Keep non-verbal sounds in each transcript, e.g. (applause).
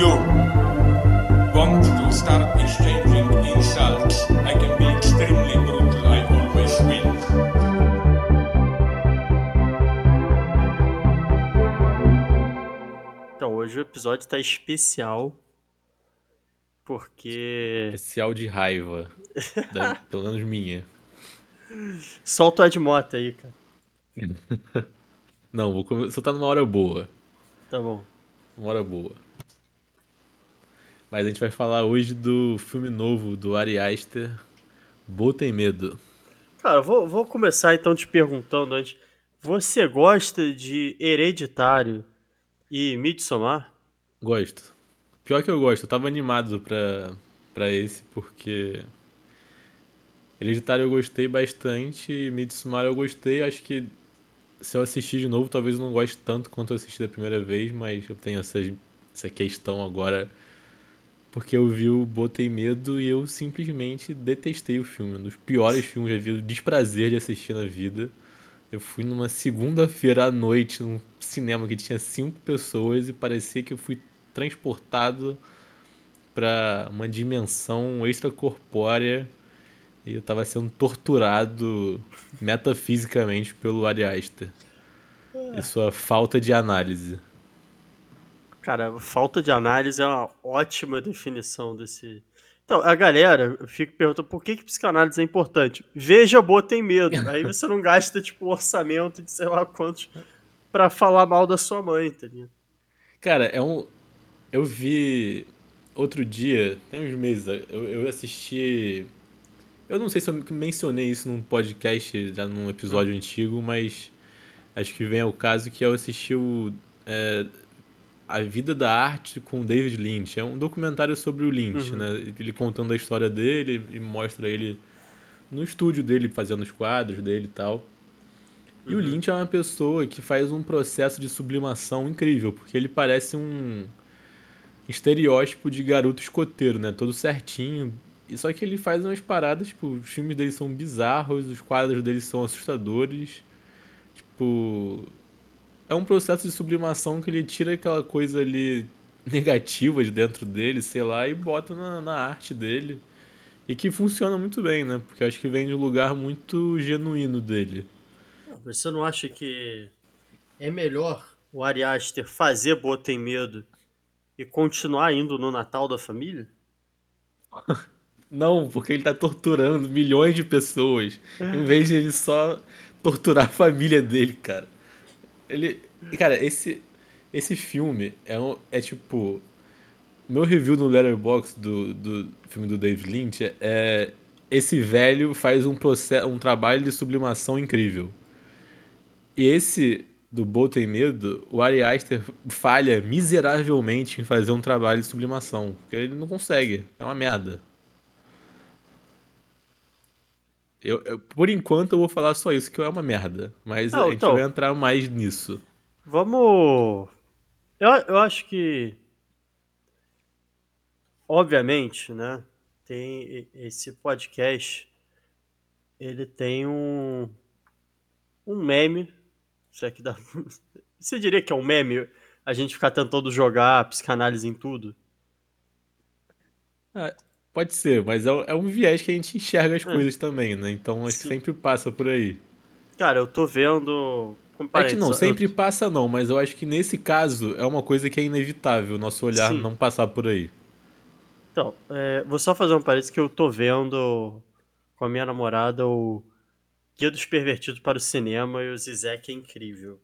you want to start exchanging insults, I can be extremely brutal. I always win. Então, hoje o episódio tá especial. Porque. Especial de raiva. (laughs) da- pelo menos minha. Solta o Ed Mota aí, cara. (laughs) Não, vou come... só tá numa hora boa. Tá bom. Uma hora boa. Mas a gente vai falar hoje do filme novo do Ari Aster, Bo Tem Medo. Cara, vou, vou começar então te perguntando antes. Você gosta de Hereditário e Midsommar? Gosto. Pior que eu gosto, eu tava animado pra, pra esse, porque. Hereditário eu gostei bastante, e Midsommar eu gostei, acho que se eu assistir de novo, talvez eu não goste tanto quanto eu assisti da primeira vez, mas eu tenho essa, essa questão agora, porque eu vi o Botei Medo e eu simplesmente detestei o filme, um dos piores filmes que eu vi, o desprazer de assistir na vida. Eu fui numa segunda-feira à noite num cinema que tinha cinco pessoas e parecia que eu fui transportado para uma dimensão extracorpórea e eu tava sendo torturado metafisicamente pelo Ari Aster. E sua falta de análise. Cara, falta de análise é uma ótima definição desse. Então, a galera fica perguntando por que, que psicanálise é importante. Veja, Boa tem medo. Aí você não gasta, tipo, orçamento de sei lá quantos pra falar mal da sua mãe, tá ligado? Cara, é um. Eu vi outro dia, tem uns meses, eu, eu assisti. Eu não sei se eu mencionei isso num podcast, já num episódio antigo, mas acho que vem ao caso que eu assisti o. é, A Vida da Arte com David Lynch. É um documentário sobre o Lynch, Uhum. né? Ele contando a história dele e mostra ele no estúdio dele, fazendo os quadros dele e tal. E o Uhum. Lynch é uma pessoa que faz um processo de sublimação incrível, porque ele parece um estereótipo de garoto escoteiro, né? Todo certinho. E só que ele faz umas paradas, tipo, os filmes dele são bizarros, os quadros dele são assustadores. Tipo, é um processo de sublimação que ele tira aquela coisa ali negativa de dentro dele, sei lá, e bota na, na arte dele. E que funciona muito bem, né? Porque eu acho que vem de um lugar muito genuíno dele. Você não acha que é melhor o Ari Aster fazer Boa tem medo e continuar indo no Natal da família? (laughs) Não, porque ele tá torturando milhões de pessoas, em vez de ele só torturar a família dele, cara. Ele, cara, esse esse filme é um, é tipo meu review no Letterboxd do, do filme do David Lynch é esse velho faz um processo, um trabalho de sublimação incrível. E esse do Bo Tem Medo, o Ari Aster falha miseravelmente em fazer um trabalho de sublimação, porque ele não consegue, é uma merda. Eu, eu- por enquanto eu vou falar só isso, que é uma merda. Mas Não, a gente então- vai entrar mais nisso. Vamos. Eu, eu acho que. Obviamente, né? Tem esse podcast. Ele tem um. Um meme. Isso aqui dá. (laughs) Você diria que é um meme? A gente ficar tentando jogar psicanálise em tudo? Pode ser, mas é, é um viés que a gente enxerga as É. coisas também, né? Então acho que Sim. sempre passa por aí. Cara, eu tô vendo. É que não, eu- sempre passa não, mas eu acho que nesse caso é uma coisa que é inevitável, o nosso olhar Sim. não passar por aí. Então, é, vou só fazer um parênteses que eu tô vendo com a minha namorada o Guia dos Pervertidos para o Cinema e o Zizek é incrível.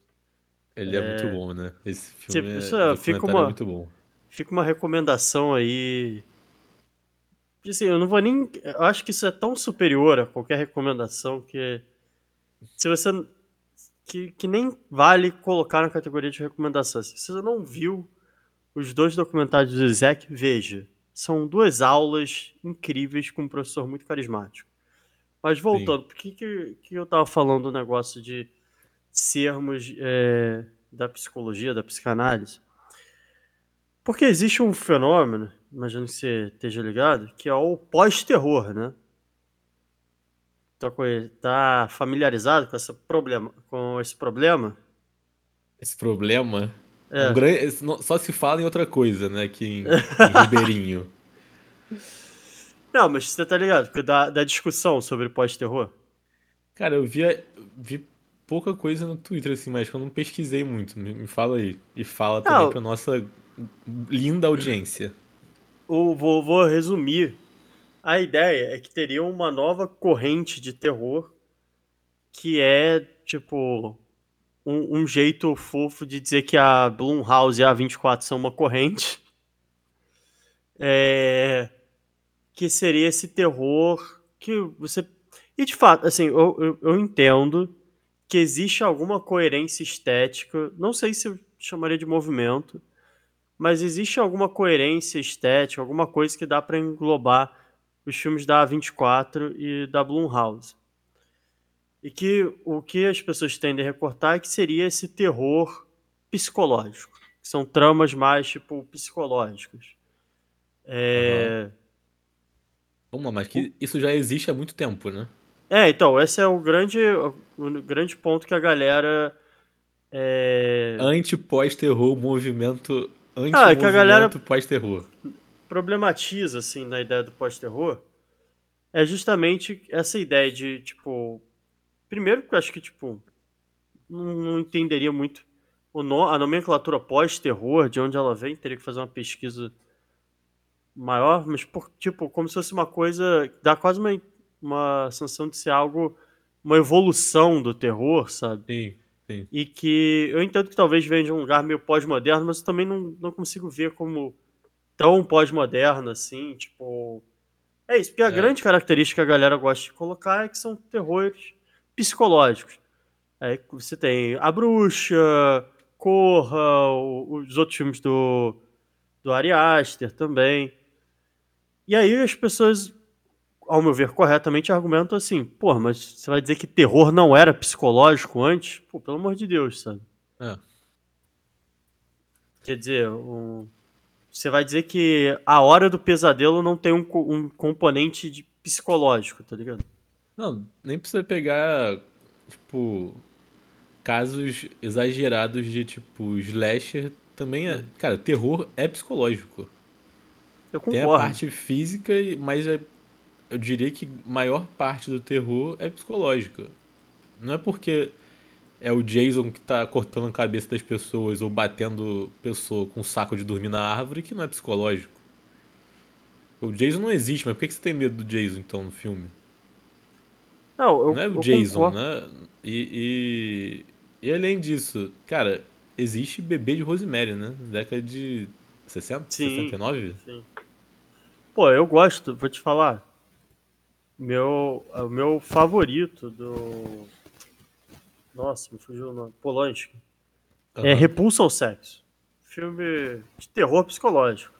Ele é, muito bom, né? Esse filme Tipo, é, isso é- fica é uma- muito bom. Fica uma recomendação aí. Que, Assim, eu não vou nem. Eu acho que isso é tão superior a qualquer recomendação que. Se você. Que, que nem vale colocar na categoria de recomendação. Se você não viu os dois documentários do Zizek, veja. São duas aulas incríveis com um professor muito carismático. Mas voltando, por que, que, que eu tava falando do negócio de sermos é, da psicologia, da psicanálise? Porque existe um fenômeno, imagino que você esteja ligado, que é o pós-terror, né? Tá, tá familiarizado com, essa problema, com esse problema? Esse problema É. Um gran- Só se fala em outra coisa, né? Aqui em, em (laughs) Ribeirinho. Não, mas você tá ligado? Porque da, da discussão sobre pós-terror. Cara, eu via, vi pouca coisa no Twitter, assim, mas que eu não pesquisei muito. Me, me fala aí. E fala também Não. pra nossa linda audiência. Vou, vou resumir. A ideia é que teria uma nova corrente de terror que é, tipo, um, um jeito fofo de dizer que a Blumhouse e a 24 são uma corrente. É, que seria esse terror que você. E de fato, assim, eu, eu, eu entendo que existe alguma coerência estética. Não sei se eu chamaria de movimento, mas existe alguma coerência estética, alguma coisa que dá para englobar os filmes da A24 e da Blumhouse. E que o que as pessoas tendem a recortar é que seria esse terror psicológico. Que são tramas mais, tipo, psicológicas. É... Vamos lá, mas que isso já existe há muito tempo, né? É, então, esse é o grande, o grande ponto que a galera. É... Anti-pós-terror, movimento Ah, é que a galera- pós-terror. problematiza, assim, na ideia do pós-terror é justamente essa ideia de, tipo. Primeiro, que eu acho que, tipo, não, não entenderia muito o no- a nomenclatura pós-terror, de onde ela vem, teria que fazer uma pesquisa maior, mas, por, tipo, como se fosse uma coisa. dá quase uma, uma sensação de ser algo. uma evolução do terror, sabe? Sim, sim. E que eu entendo que talvez venha de um lugar meio pós-moderno, mas eu também não, não consigo ver como tão pós-moderno assim, tipo. É isso, porque a É. grande característica que a galera gosta de colocar é que são terrores psicológicos. É, que você tem A Bruxa, Corra, os outros filmes do, do Ari Aster também. E aí as pessoas, ao meu ver, corretamente argumentam assim, porra, mas você vai dizer que terror não era psicológico antes? Pô, pelo amor de Deus, sabe? É. Quer dizer, um- você vai dizer que a hora do pesadelo não tem um, um componente de psicológico, tá ligado? Não, nem precisa pegar, tipo, casos exagerados de, tipo, slasher também é. Cara, terror é psicológico. Eu Tem a concordo. parte física, mas é- eu diria que maior parte do terror é psicológica. Não é porque é o Jason que tá cortando a cabeça das pessoas ou batendo pessoa com um saco de dormir na árvore que não é psicológico. O Jason não existe, mas por que que você tem medo do Jason então no filme? Não, eu, Não é o Jason, concordo. né? E, e, e além disso, cara, existe bebê de Rosemary, né? Década de 60? Sim. 69? Sim. Pô, eu gosto, vou te falar. Meu, o meu favorito do. Nossa, me fugiu o nome. Polanski. É Aham. Repulsa ao Sexo. Filme de terror psicológico.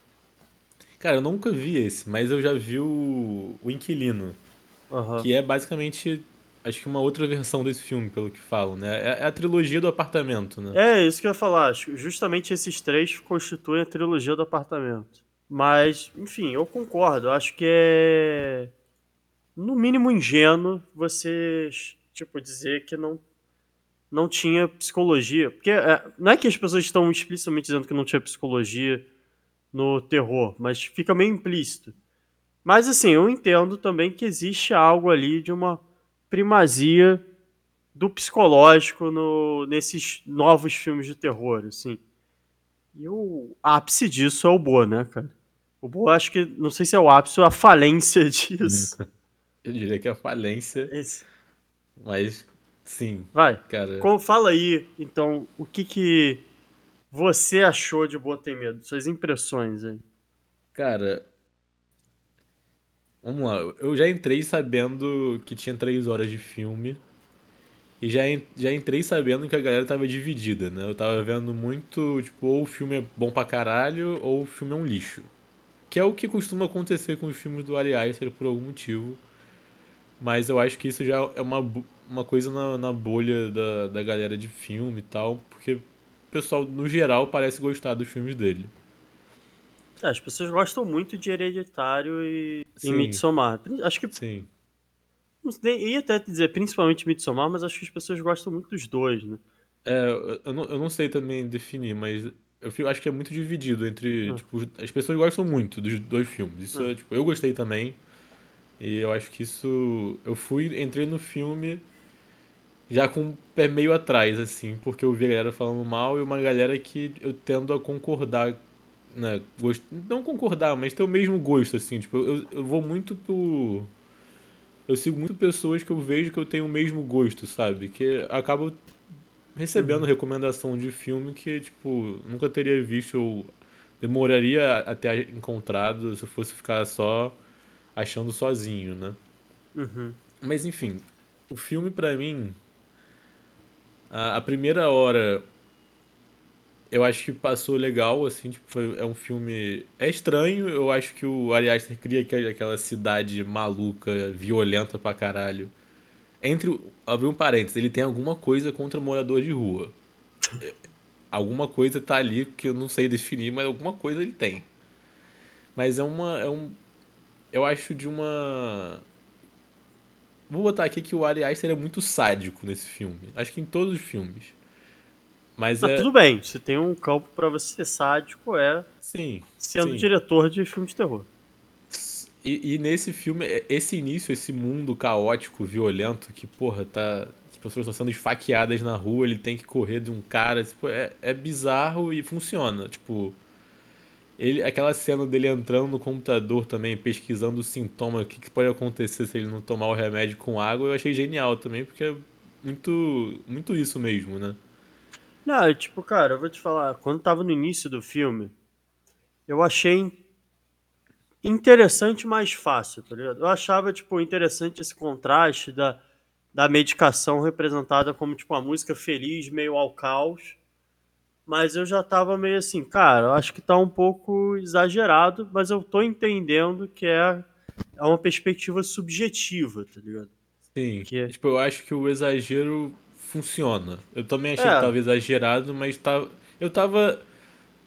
Cara, eu nunca vi esse, mas eu já vi o, o Inquilino, Aham. que é basicamente, acho que uma outra versão desse filme, pelo que falam, né? É, é a trilogia do apartamento, né? É, isso que eu ia falar. Acho Justamente esses três constituem a trilogia do apartamento. Mas, enfim, eu concordo. Acho que é, no mínimo, ingênuo você, tipo, dizer que não, não tinha psicologia. Porque é, não é que as pessoas estão explicitamente dizendo que não tinha psicologia no terror, mas fica meio implícito. Mas, assim, eu entendo também que existe algo ali de uma primazia do psicológico no, nesses novos filmes de terror, assim. E o ápice disso é o Boa, né, cara? O Boa, acho que, não sei se é o ápice ou a falência (laughs) disso. Eu diria que é a falência, Esse- mas sim, Vai, cara. com- fala aí, então, o que que você achou de Boa Tem Medo? Suas impressões aí. Cara, vamos lá. Eu já entrei sabendo que tinha três horas de filme. E já, já entrei sabendo que a galera tava dividida, né? Eu tava vendo muito, tipo, ou o filme é bom pra caralho, ou o filme é um lixo. Que é o que costuma acontecer com os filmes do Ari Aster por algum motivo. Mas eu acho que isso já é uma, uma coisa na, na bolha da, da galera de filme e tal, porque o pessoal, no geral, parece gostar dos filmes dele. É, as pessoas gostam muito de Hereditário e, e. Midsommar. Acho que Sim. Ia até dizer principalmente Midsommar, mas acho que as pessoas gostam muito dos dois, né? É, eu- não, eu não sei também definir, mas eu acho que é muito dividido entre, Hum. tipo, as pessoas gostam muito dos dois filmes. Isso é, Hum. tipo, eu gostei também. E eu acho que isso. Eu fui, entrei no filme já com o pé meio atrás, assim, porque eu vi a galera falando mal e uma galera que eu tendo a concordar, né? Gost... Não concordar, mas ter o mesmo gosto, assim. Tipo, eu, eu vou muito pro. Eu sigo muito pessoas que eu vejo que eu tenho o mesmo gosto, sabe? Que acabam recebendo recomendação de filme que, tipo, nunca teria visto ou demoraria a ter encontrado se eu fosse ficar só achando sozinho, né? Uhum. Mas enfim, o filme pra mim, a, a primeira hora eu acho que passou legal, assim, tipo, foi, é um filme. É estranho, eu acho que o Ari Aster cria aquela cidade maluca, violenta pra caralho. Entre. Abrir um parênteses, ele tem alguma coisa contra morador de rua. Alguma coisa tá ali que eu não sei definir, mas alguma coisa ele tem. Mas é uma. É um, eu acho de uma. Vou botar aqui que o Ari Aster é muito sádico nesse filme. Acho que em todos os filmes. Mas Mas é. tudo bem, se tem um campo pra você ser sádico, é Sim. sendo sim. diretor de filme de terror. E, e nesse filme, é- esse início, esse mundo caótico, violento, que, porra, tá. As pessoas estão sendo esfaqueadas na rua, ele tem que correr de um cara. Tipo, é, é bizarro e funciona. Tipo. Ele, aquela cena dele entrando no computador também, pesquisando o sintoma, o que, que pode acontecer se ele não tomar o remédio com água, eu achei genial também, porque é muito, muito isso mesmo, né? Não, tipo, cara, eu vou te falar, quando tava no início do filme, eu achei interessante, mas fácil, tá ligado? Eu achava, tipo, interessante esse contraste da, da medicação representada como, tipo, uma música feliz, meio ao caos. Mas eu já tava meio assim, cara, eu acho que tá um pouco exagerado, mas eu tô entendendo que é, é uma perspectiva subjetiva, tá ligado? Sim. Que- Tipo, eu acho que o exagero funciona. Eu também achei É. que tava exagerado, mas tava. Eu tava.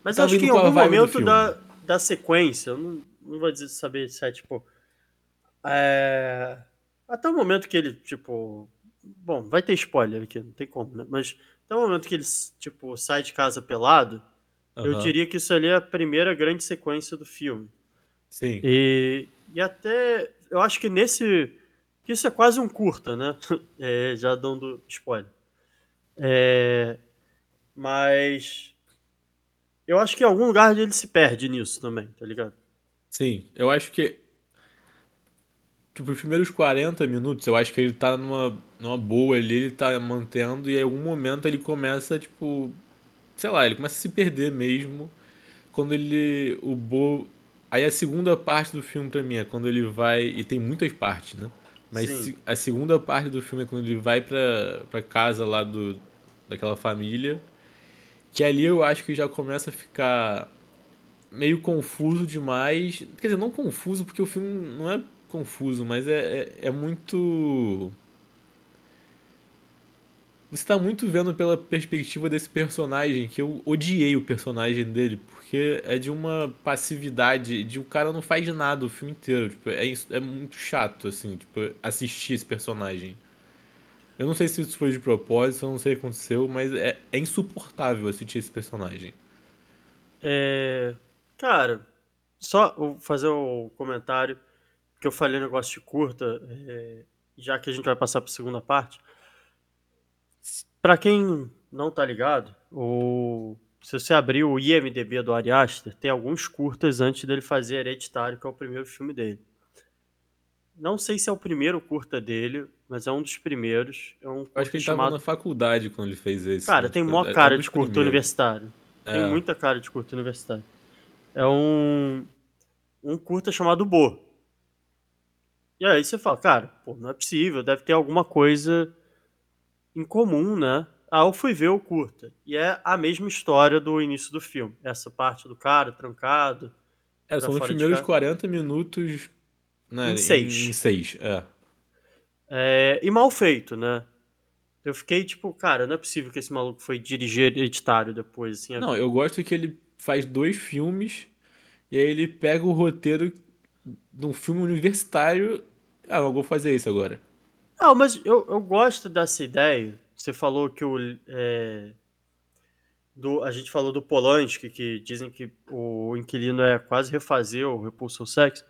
Mas Tava acho que em algum momento da, da sequência, eu não, não vou dizer, saber se é tipo. é, até o momento que ele, tipo. Bom, vai ter spoiler aqui, não tem como, né? Mas até o momento que ele, tipo, sai de casa pelado, eu Aham. diria que isso ali é a primeira grande sequência do filme. Sim. E, e até. Eu acho que nesse. que Isso é quase um curta, né? (laughs) É, já dando spoiler. É, mas. Eu acho que em algum lugar ele se perde nisso também, tá ligado? Sim. Eu acho que. Tipo, os primeiros 40 minutos, eu acho que ele tá numa, numa boa ali, ele tá mantendo, e em algum momento ele começa, tipo. Sei lá, ele começa a se perder mesmo. Quando ele. O Bo. Aí a segunda parte do filme pra mim é quando ele vai. E tem muitas partes, né? Mas Sim. a segunda parte do filme é quando ele vai pra, pra casa lá do, daquela família. Que ali eu acho que já começa a ficar meio confuso demais. Quer dizer, não confuso, porque o filme não é confuso, mas é, é, é muito. Você tá muito vendo pela perspectiva desse personagem, que eu odiei o personagem dele, porque é de uma passividade, de o cara não faz nada o filme inteiro. Tipo, é, é muito chato, assim, tipo, assistir esse personagem. Eu não sei se isso foi de propósito, eu não sei o que aconteceu, mas é, é insuportável assistir esse personagem. É, cara, só fazer o comentário que eu falei um negócio de curta, é, já que a gente vai passar para a segunda parte. Pra quem não tá ligado, o, se você abrir o IMDb do Ari Aster, tem alguns curtas antes dele fazer Hereditário, que é o primeiro filme dele. Não sei se é o primeiro curta dele, mas é um dos primeiros. É um acho que ele tava chamado na faculdade quando ele fez esse. Cara, tem mó é- é cara um de primeiros. universitário. Tem É. muita cara de curta universitário. É um, um curta chamado Bo. E aí você fala, cara, pô, não é possível, deve ter alguma coisa em comum, né? Ah, eu fui ver o curta. E é a mesma história do início do filme. Essa parte do cara trancado. É, são os primeiros casa. 40 minutos. Né, Em seis. Em, seis, é. É, e mal feito, né? Eu fiquei tipo, cara, não é possível que esse maluco foi dirigir hereditário depois, assim. Não, eu gosto que ele faz dois filmes e aí ele pega o roteiro de um filme universitário. Ah, eu vou fazer isso agora. Ah, mas eu, eu gosto dessa ideia, você falou que o. é, do, a gente falou do Polanski, que dizem que o inquilino é quase refazer o Repulsor Sex.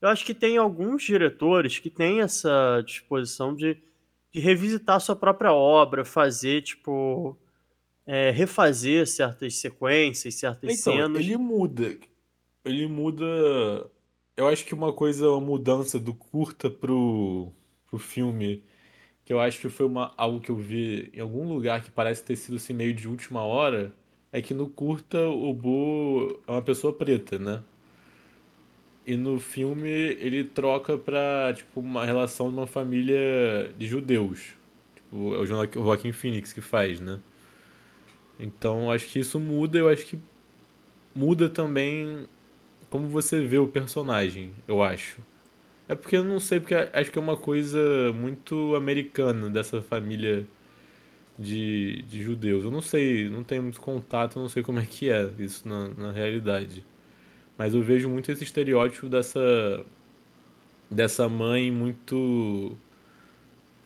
Eu acho que tem alguns diretores que têm essa disposição de, de revisitar sua própria obra, fazer, tipo. é, refazer certas sequências, certas Então, cenas. ele muda. Ele muda. Eu acho que uma coisa, uma mudança do curta pro, pro filme, que eu acho que foi uma, algo que eu vi em algum lugar que parece ter sido assim, meio de última hora, é que no curta o Bo é uma pessoa preta, né? E no filme ele troca pra, tipo, uma relação de uma família de judeus. Tipo, é o Joaqu- o Joaquin Phoenix que faz, né? Então acho que isso muda, eu acho que muda também como você vê o personagem, eu acho. É porque eu não sei, porque acho que é uma coisa muito americana dessa família de, de judeus. Eu não sei, não tenho muito contato, não sei como é que é isso na, na realidade. Mas eu vejo muito esse estereótipo dessa, dessa mãe muito,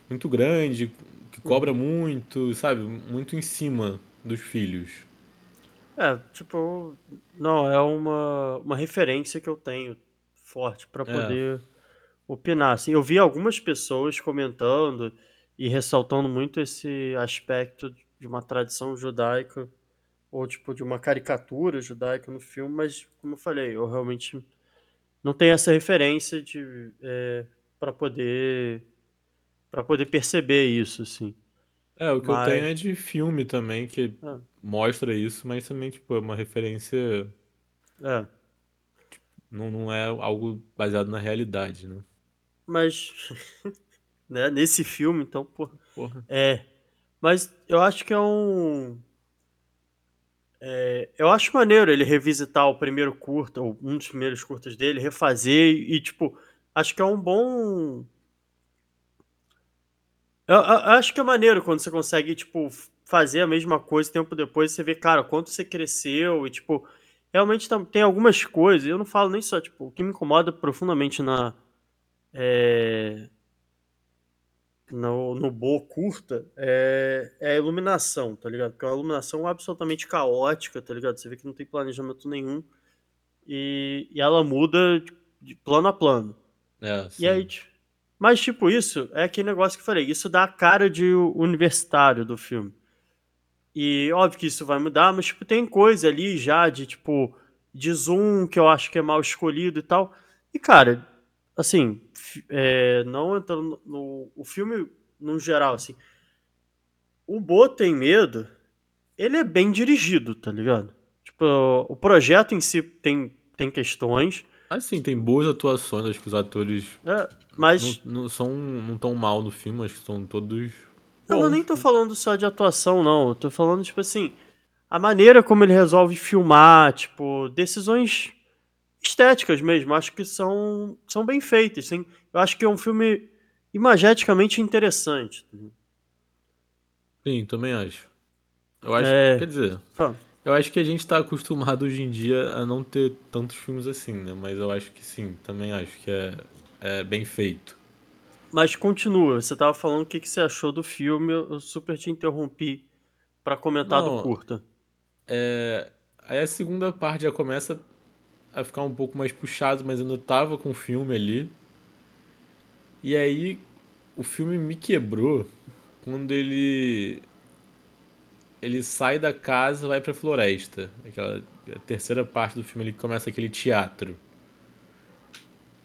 muito grande, que cobra muito, sabe? Muito em cima dos filhos. É, tipo, não, é uma, uma referência que eu tenho forte para É. opinar. Assim, eu vi algumas pessoas comentando e ressaltando muito esse aspecto de uma tradição judaica ou tipo de uma caricatura judaica no filme, mas como eu falei, eu realmente não tenho essa referência de para poder para poder perceber isso, assim. É, o que eu Mas- tenho é de filme também, que Ah. mostra isso, mas também, tipo, é uma referência, É, não, não é algo baseado na realidade, né? Mas (laughs) né, nesse filme, então, pô, Porra. É, mas eu acho que é um. é, eu acho maneiro ele revisitar o primeiro curta, ou um dos primeiros curtas dele, refazer e, tipo, acho que é um bom. Eu, eu- eu acho que é maneiro quando você consegue, tipo, fazer a mesma coisa tempo depois, você vê, cara, quanto você cresceu e, tipo, realmente tem algumas coisas, eu não falo nem só, tipo, o que me incomoda profundamente na. É, no, no Bo curta é, é a iluminação, tá ligado? Porque é uma iluminação absolutamente caótica, tá ligado? Você vê que não tem planejamento nenhum e, e ela muda de, de plano a plano. É, E aí, ti- mas tipo, isso é aquele negócio que eu falei, isso dá a cara de universitário do filme. E óbvio que isso vai mudar, mas tipo, tem coisa ali já de tipo de zoom que eu acho que é mal escolhido e tal. E cara, assim, é, não entrando no, o filme no geral, assim, o Bo tem medo, ele é bem dirigido, tá ligado? Tipo, o projeto em si tem, tem questões, Assim, tem boas atuações, acho que os atores né? Mas não, não são, não tão mal no filme, acho que são todos Eu bons. nem tô falando só de atuação, não. Eu tô falando, tipo assim, a maneira como ele resolve filmar, tipo, decisões estéticas mesmo. Acho que são, são bem feitas. Sim. Eu acho que é um filme imageticamente interessante. Sim, também acho. Eu acho, É. quer dizer, eu acho que a gente tá acostumado hoje em dia a não ter tantos filmes assim, né? Mas eu acho que sim, também acho que é, é bem feito. Mas continua, você tava falando o que, que você achou do filme, eu super te interrompi pra comentar do Não, curta. É, aí a segunda parte já começa a ficar um pouco mais puxado, mas ainda tava com o filme ali. E aí o filme me quebrou quando ele ele sai da casa vai pra floresta. Aquela terceira parte do filme ele começa aquele teatro.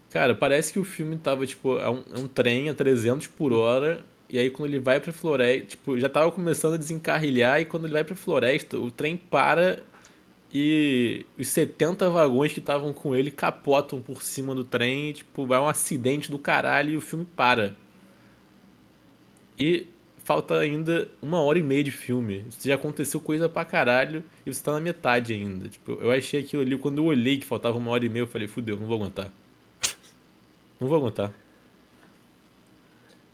Cara, parece que o filme tava tipo é um, é um trem a 300 por hora e aí quando ele vai pra floresta, tipo, já tava começando a desencarrilhar e quando ele vai pra floresta, o trem para e os 70 vagões que estavam com ele capotam por cima do trem, tipo, vai um acidente do caralho e o filme para. E falta ainda uma hora e meia de filme. Isso já aconteceu coisa pra caralho e você tá na metade ainda. Tipo, eu achei aquilo ali, quando eu olhei que faltava uma hora e meia, eu falei, fudeu, não vou aguentar. (laughs) Não vou aguentar.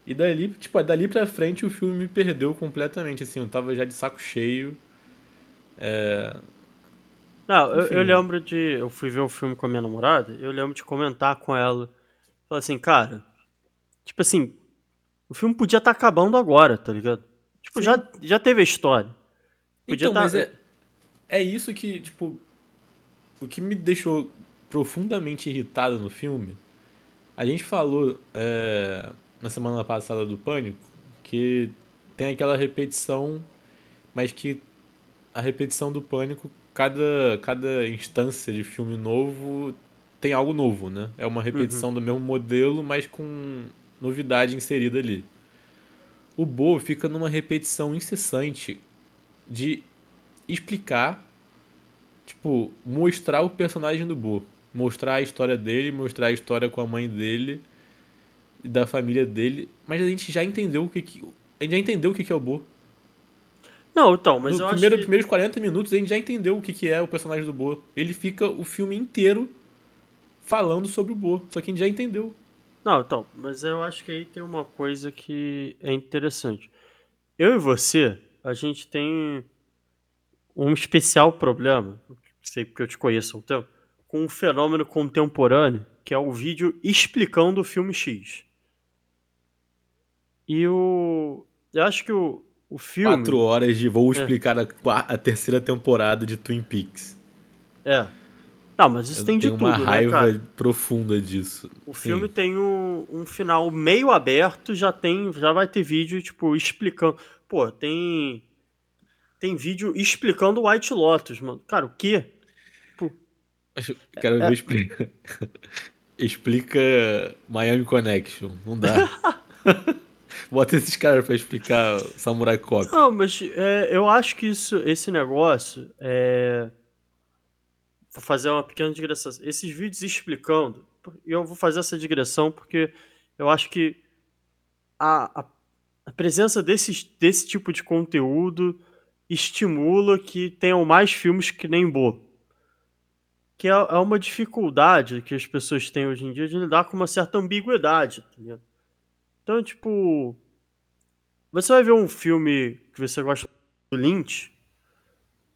E dali, tipo, dali pra frente o filme me perdeu completamente, assim, eu tava já de saco cheio. Não, eu, eu lembro de. Eu fui ver o filme com a minha namorada, eu lembro de comentar com ela. Falar assim, cara, tipo assim, o filme podia estar acabando agora, tá ligado? Tipo, já, já teve a história. Podia Então, tá- mas é, é isso que, tipo, o que me deixou profundamente irritado no filme, a gente falou é, na semana passada do Pânico que tem aquela repetição, mas que a repetição do Pânico, cada, cada instância de filme novo tem algo novo, né? É uma repetição do mesmo modelo, mas com novidade inserida ali. O Bo fica numa repetição incessante de explicar, tipo, mostrar o personagem do Bo, mostrar a história dele, mostrar a história com a mãe dele e da família dele, mas a gente já entendeu o que, que a gente já entendeu o que, que é o Bo. Não, então, mas No eu primeiro, acho que... primeiros 40 minutos a gente já entendeu o que, que é o personagem do Bo. Ele fica o filme inteiro falando sobre o Bo, só que a gente já entendeu. Não, então, mas eu acho que aí tem uma coisa que é interessante. Eu e você, a gente tem um especial problema, sei porque eu te conheço há um tempo, com um fenômeno contemporâneo, que é o vídeo explicando o filme X. E o. Eu acho que o, o filme. Quatro horas de vou É. explicar a, qua- a terceira temporada de Twin Peaks. É. Não, mas isso Eu tem de tudo, uma né, raiva cara? profunda disso. O Sim. filme tem um, um final meio aberto, já tem, já vai ter vídeo tipo explicando. Pô, tem tem vídeo explicando o White Lotus, mano. Cara, o quê? Acho- Quero É. ver explica. (laughs) Explica Miami Connection. Não dá. (laughs) (laughs) Bota esses caras pra explicar Samurai Cop. Não, mas é, eu acho que isso, esse negócio é. Vou fazer uma pequena digressão. Esses vídeos explicando, eu vou fazer essa digressão porque eu acho que a, a, a presença desses, desse tipo de conteúdo estimula que tenham mais filmes que nem Bo. Que é, é uma dificuldade que as pessoas têm hoje em dia de lidar com uma certa ambiguidade. tá? Então, tipo. Você vai ver um filme que você gosta do Lynch,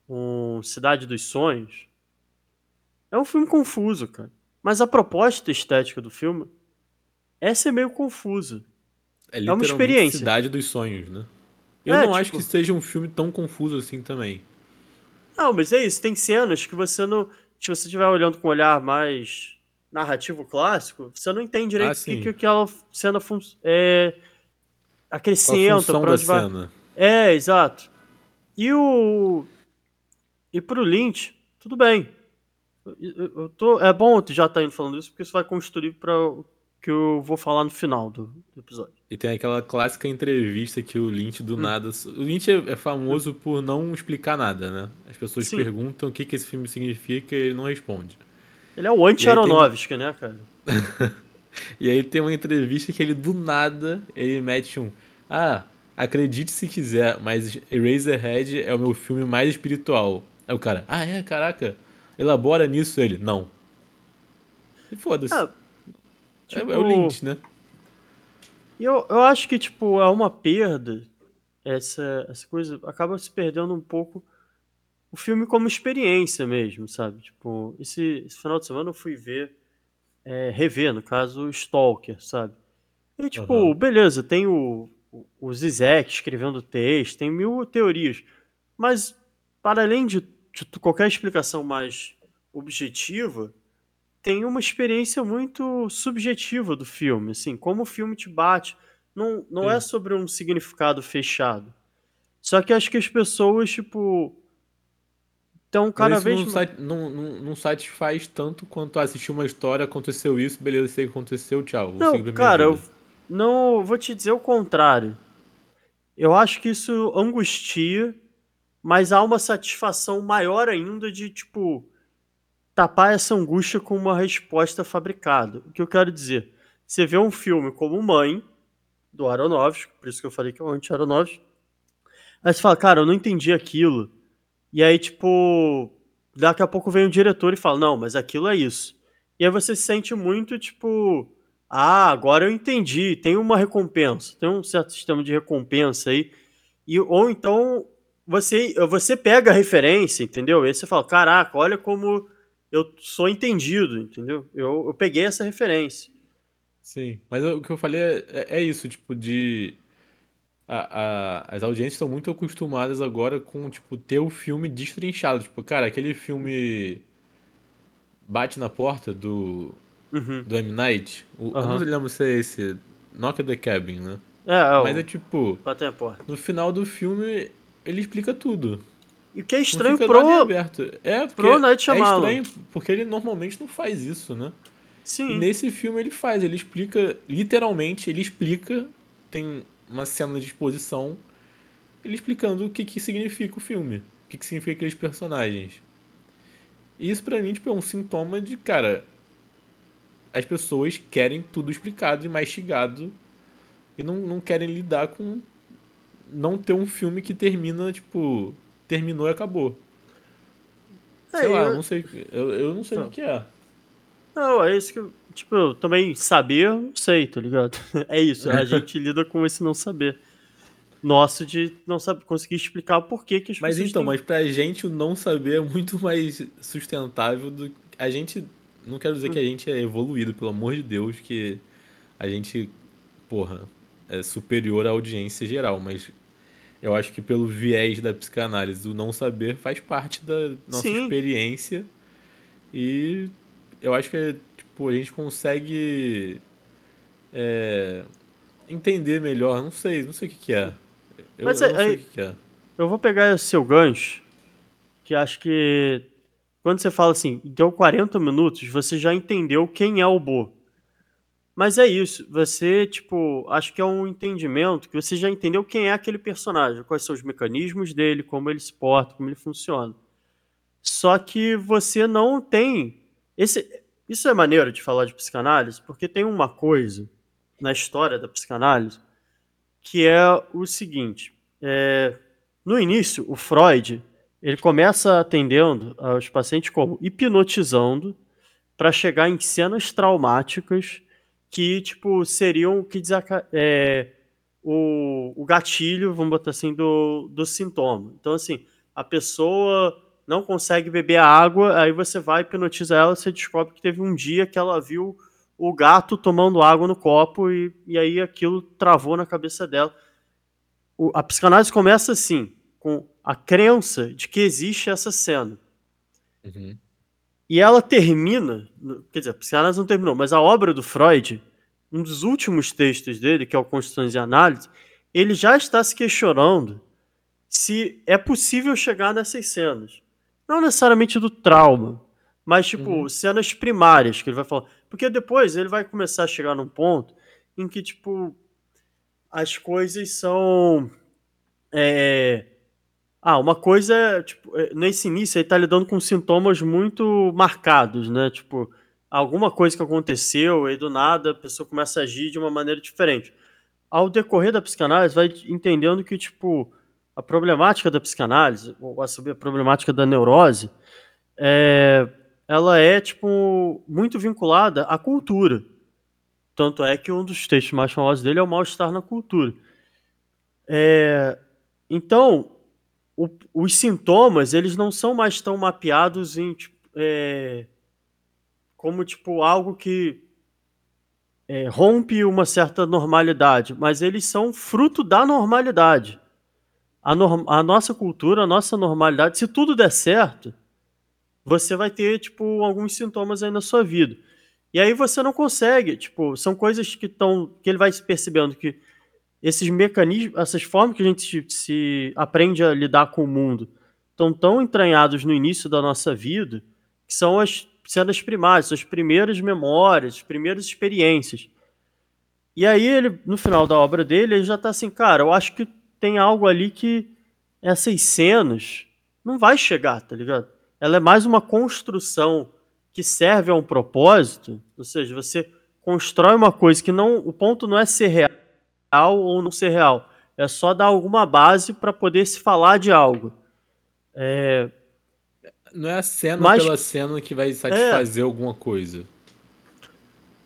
um Cidade dos Sonhos. É um filme confuso, cara. Mas a proposta estética do filme é ser meio confusa. É uma literalmente experiência. Cidade dos Sonhos, né? Eu É, não acho tipo- que seja um filme tão confuso assim também. Não, mas é isso. Tem cenas que você não. Se você estiver olhando com um olhar mais narrativo clássico, você não entende direito Ah, o que, que aquela cena é, acrescenta, da onde vai. cena? É, exato. E o. E pro Lynch, tudo bem. Eu, eu- tô, é bom tu já tá indo falando isso, porque isso vai construir para o que eu vou falar no final do, do episódio. E tem aquela clássica entrevista que o Lynch Hum. do nada. O Lynch é é famoso por não explicar nada, né? As pessoas Sim. perguntam o que, que esse filme significa e ele não responde. Ele é o anti-Aronofsky, né, cara? (laughs) E aí tem uma entrevista que ele do nada ele mete um. Ah, acredite se quiser, mas Eraserhead é o meu filme mais espiritual. Aí o cara, ah é, caraca, elabora nisso ele. Não. E foda-se. Ah, É- é, tipo, o Lynch, né? E eu, eu acho que, tipo, é uma perda. Essa, essa coisa acaba se perdendo um pouco o filme como experiência mesmo, sabe? Tipo, esse, esse final de semana eu fui ver, é, rever, no caso, o Stalker, sabe? E, tipo, Aham. beleza, tem o, o, o Zizek escrevendo texto, tem mil teorias. Mas, para além de, de qualquer explicação mais objetiva, tem uma experiência muito subjetiva do filme, assim, como o filme te bate. Não, não é sobre um significado fechado. Só que acho que as pessoas, tipo, estão cada isso vez não, mais. não, não, não satisfaz tanto quanto assistir uma história, aconteceu isso, beleza, sei que aconteceu, tchau. Não, cara, eu não vou te dizer o contrário. Eu acho que isso angustia, mas há uma satisfação maior ainda de, tipo, tapar essa angústia com uma resposta fabricada. O que eu quero dizer? Você vê um filme como Mãe, do Aronofsky, por isso que eu falei que é o anti-Aronofsky, aí você fala, cara, eu não entendi aquilo. E aí, tipo, daqui a pouco vem o diretor e fala, não, mas aquilo é isso. E aí você se sente muito, tipo, ah, agora eu entendi, tem uma recompensa, tem um certo sistema de recompensa aí. E, ou então você, você pega a referência, entendeu? E aí você fala, caraca, olha como eu sou entendido, entendeu? Eu, eu peguei essa referência. Sim, mas o que eu falei é, é- é isso, tipo, de. A- a- as audiências estão muito acostumadas agora com, tipo, ter o filme destrinchado. Tipo, cara, aquele filme Bate na Porta do, Uhum. do M. Night. O, Eu Aham. não lembro se é esse. Knock at the Cabin, né? É, é, Mas é tipo, Batem a porta. no final do filme ele explica tudo. E o que é estranho pro. aberto. É, pro Night é estranho porque ele normalmente não faz isso, né? E Sim. nesse filme ele faz, ele explica, literalmente, ele explica, tem uma cena de exposição, ele explicando o que que significa o filme, o que que significa aqueles personagens. E isso pra mim, tipo, é um sintoma de, cara, as pessoas querem tudo explicado e mastigado e não, não querem lidar com não ter um filme que termina, tipo, terminou e acabou. Sei É, lá, eu- não sei, eu, eu não sei Não. o que é. Não, é isso que tipo, também saber, eu não sei, tá ligado? (laughs) É isso, a (laughs) gente lida com esse não saber. Nosso de não saber conseguir explicar o porquê que as Mas pessoas então, têm- mas pra gente o não saber é muito mais sustentável do que a gente. Não quero dizer que a gente é evoluído, pelo amor de Deus, que a gente, porra, é superior à audiência geral, mas eu acho que pelo viés da psicanálise, o não saber faz parte da nossa Sim. experiência e eu acho que tipo, a gente consegue é, entender melhor, não sei, não sei o que que é. Eu, Mas eu é- não sei aí- o que que é. Eu vou pegar esse seu gancho, que acho que quando você fala assim, deu 40 minutos, você já entendeu quem é o Bo. Mas é isso, você, tipo, acho que é um entendimento que você já entendeu quem é aquele personagem, quais são os mecanismos dele, como ele se porta, como ele funciona. Só que você não tem. Esse, isso é maneiro de falar de psicanálise, porque tem uma coisa na história da psicanálise que é o seguinte: é, no início, o Freud ele começa atendendo aos pacientes como hipnotizando para chegar em cenas traumáticas que tipo seriam que desaca- é, o, o gatilho, vamos botar assim, do, do sintoma. Então, assim, a pessoa não consegue beber água, aí você vai hipnotiza ela, você descobre que teve um dia que ela viu o gato tomando água no copo e, e aí aquilo travou na cabeça dela. O- a psicanálise começa assim, com a crença de que existe essa cena. Uhum. E ela termina, quer dizer, a psicanálise não terminou, mas a obra do Freud, um dos últimos textos dele, que é o Constituições e Análise, ele já está se questionando se é possível chegar nessas cenas. Não necessariamente do trauma, mas tipo, Uhum. cenas primárias que ele vai falar. Porque depois ele vai começar a chegar num ponto em que, tipo, as coisas são. é, ah, uma coisa é, tipo, é, nesse início ele tá lidando com sintomas muito marcados, né? Tipo, alguma coisa que aconteceu e do nada a pessoa começa a agir de uma maneira diferente. Ao decorrer da psicanálise, vai entendendo que, tipo, a problemática da psicanálise, ou a problemática da neurose, é, ela é, tipo, muito vinculada à cultura. Tanto é que um dos textos mais famosos dele é o Mal-Estar na Cultura. É, então, o- os sintomas, eles não são mais tão mapeados em, tipo, é, como, tipo, algo que é, rompe uma certa normalidade, mas eles são fruto da normalidade. A, a nossa cultura, a nossa normalidade, se tudo der certo, você vai ter, tipo, alguns sintomas aí na sua vida. E aí você não consegue, tipo, são coisas que estão, que ele vai se percebendo que esses mecanismos, essas formas que a gente se, aprende a lidar com o mundo, estão tão entranhados no início da nossa vida, que são as cenas primárias, as primeiras memórias, as primeiras experiências. E aí ele, no final da obra dele, ele já tá assim, cara, eu acho que tem algo ali que essas cenas não vai chegar, tá ligado? Ela é mais uma construção que serve a um propósito, ou seja, você constrói uma coisa que não, o ponto não é ser real ou não ser real, é só dar alguma base para poder se falar de algo. É, Não é a cena Mas- pela cena que vai satisfazer alguma coisa.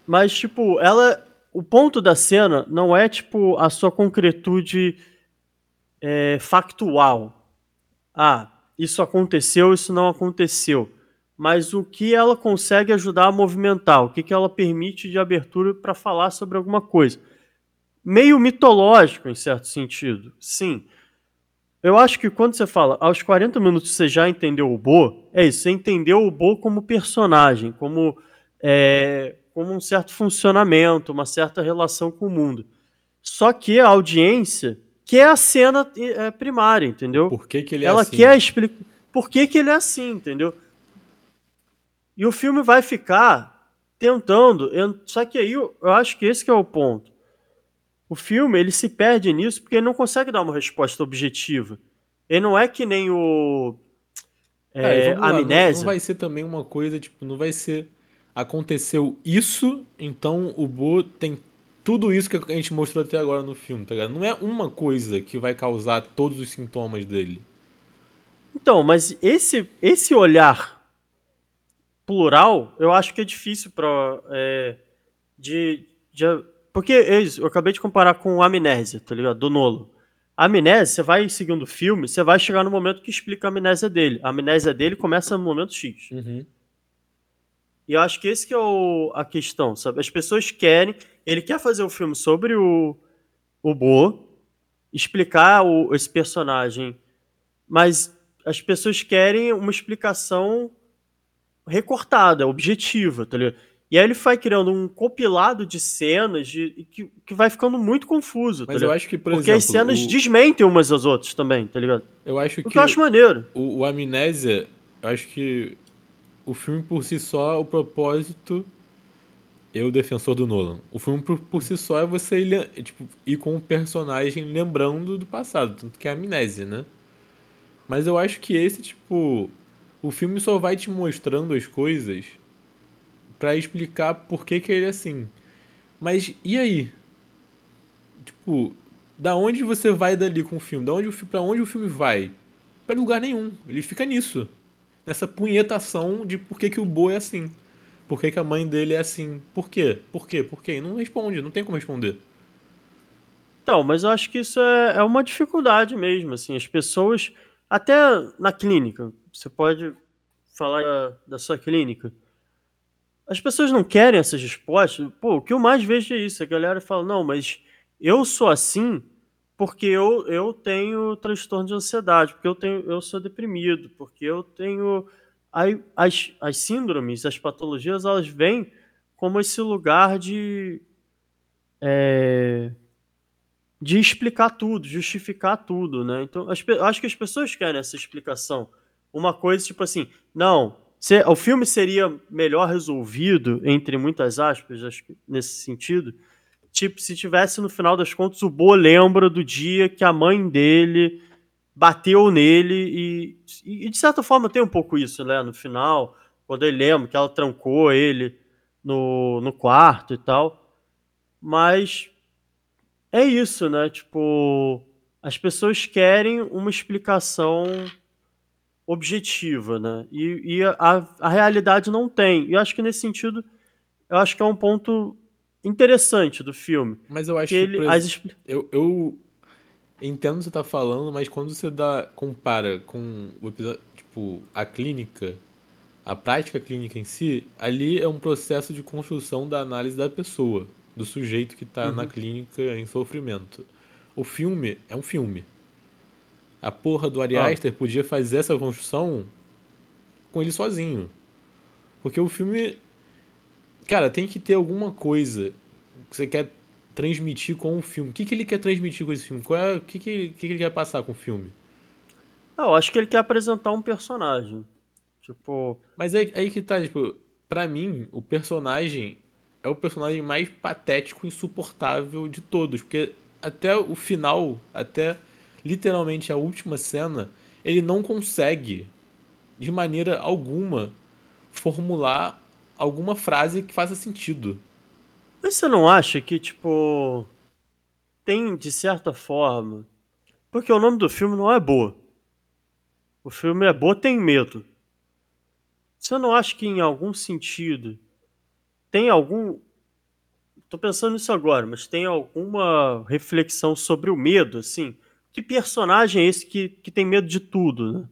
Mas, tipo, ela. O ponto da cena não é, tipo, a sua concretude é, factual. Ah, isso aconteceu, isso não aconteceu. Mas o que ela consegue ajudar a movimentar, o que, que ela permite de abertura para falar sobre alguma coisa. meio mitológico, em certo sentido. Sim. Eu acho que quando você fala aos 40 minutos você já entendeu o Bo, é isso, você entendeu o Bo como personagem, como, é, como um certo funcionamento, uma certa relação com o mundo. Só que a audiência quer a cena é, primária, entendeu? Por que, que ele é Ela assim? quer explicar por que, que ele é assim, entendeu? E o filme vai ficar tentando. Só que aí eu, acho que esse que é o ponto. O filme ele se perde nisso porque ele não consegue dar uma resposta objetiva. Ele não é que nem o é, vamos lá, não- Amnésia. Não, vai ser também uma coisa, tipo, não vai ser. Aconteceu isso, então o Bo tem tudo isso que a gente mostrou até agora no filme, tá ligado? Não é uma coisa que vai causar todos os sintomas dele. Então, mas esse, esse olhar plural, eu acho que é difícil para de, de porque é isso, eu acabei de comparar com Amnésia, tá ligado? Do Nolo. A amnésia, você vai seguindo o filme, você vai chegar no momento que explica a amnésia dele. A amnésia dele começa no momento X. E eu acho que esse que é o, a questão, sabe? As pessoas querem, ele quer fazer um filme sobre o, o Bo, explicar o, esse personagem, mas as pessoas querem uma explicação recortada, objetiva, tá ligado? E aí ele vai criando um compilado de cenas de, que, que vai ficando muito confuso, tá Mas eu ligado? acho que, por Porque exemplo. as cenas o- desmentem umas às outras também, tá ligado? Eu acho O que que eu acho maneiro. o, o Amnésia, eu acho que o filme por si só, o propósito. Eu, defensor do Nolan. O filme por, por si só é você ir, é, tipo, ir com o personagem lembrando do passado, tanto que é amnésia, né? Mas eu acho que esse, tipo. O filme só vai te mostrando as coisas pra explicar por que, que ele é assim. Mas e aí? Tipo, da onde você vai dali com o filme? Da onde o, pra onde o filme vai? Pra lugar nenhum. Ele fica nisso. Nessa punhetação de por que, que o Bo é assim. Por que, que a mãe dele é assim. Por quê? Por quê? Por quê? E não responde, não tem como responder. Então, mas eu acho que isso é, é uma dificuldade mesmo, assim, as pessoas, até na clínica, você pode falar da, da sua clínica, as pessoas não querem essas respostas, pô, o que eu mais vejo é isso, a galera fala, não, mas eu sou assim porque eu, eu tenho transtorno de ansiedade, porque eu, tenho, eu sou deprimido, porque eu tenho... Aí, as, as síndromes, as patologias, elas vêm como esse lugar de... é, de explicar tudo, justificar tudo, né? Então, as acho que as pessoas querem essa explicação. Uma coisa tipo assim, não, se- o filme seria melhor resolvido, entre muitas aspas, nesse sentido, tipo, se tivesse no final das contas o Bo lembra do dia que a mãe dele bateu nele e, e, de certa forma tem um pouco isso, né? No final, quando ele lembra que ela trancou ele no, no quarto e tal. Mas é isso, né? Tipo, as pessoas querem uma explicação objetiva, né? E, e a, a realidade não tem. E eu acho que nesse sentido, eu acho que é um ponto interessante do filme. Mas eu acho Que ele, as eu, eu entendo o que você tá falando, mas quando você dá, compara com o episódio, tipo, a clínica, a prática clínica em si, ali é um processo de construção da análise da pessoa, do sujeito que tá na clínica em sofrimento. O filme é um filme. A porra do Ari Ah. Aster podia fazer essa construção com ele sozinho. Porque o filme. Cara, tem que ter alguma coisa que você quer transmitir com o filme. O que, que ele quer transmitir com esse filme? Qual é, o que, que, que, ele quer passar com o filme? Ah, eu acho que ele quer apresentar um personagem. Tipo, Mas aí, aí que tá, tipo, pra mim, o personagem é o personagem mais patético e insuportável de todos. Porque até o final, até literalmente a última cena, ele não consegue, de maneira alguma, formular alguma frase que faça sentido. mas você não acha que, tipo, tem, de certa forma. Porque o nome do filme não é Boa. O filme é Boa Tem Medo. Você não acha que, em algum sentido, tem algum. Tô pensando nisso agora, mas tem alguma reflexão sobre o medo, assim? Que personagem é esse que, que tem medo de tudo, né?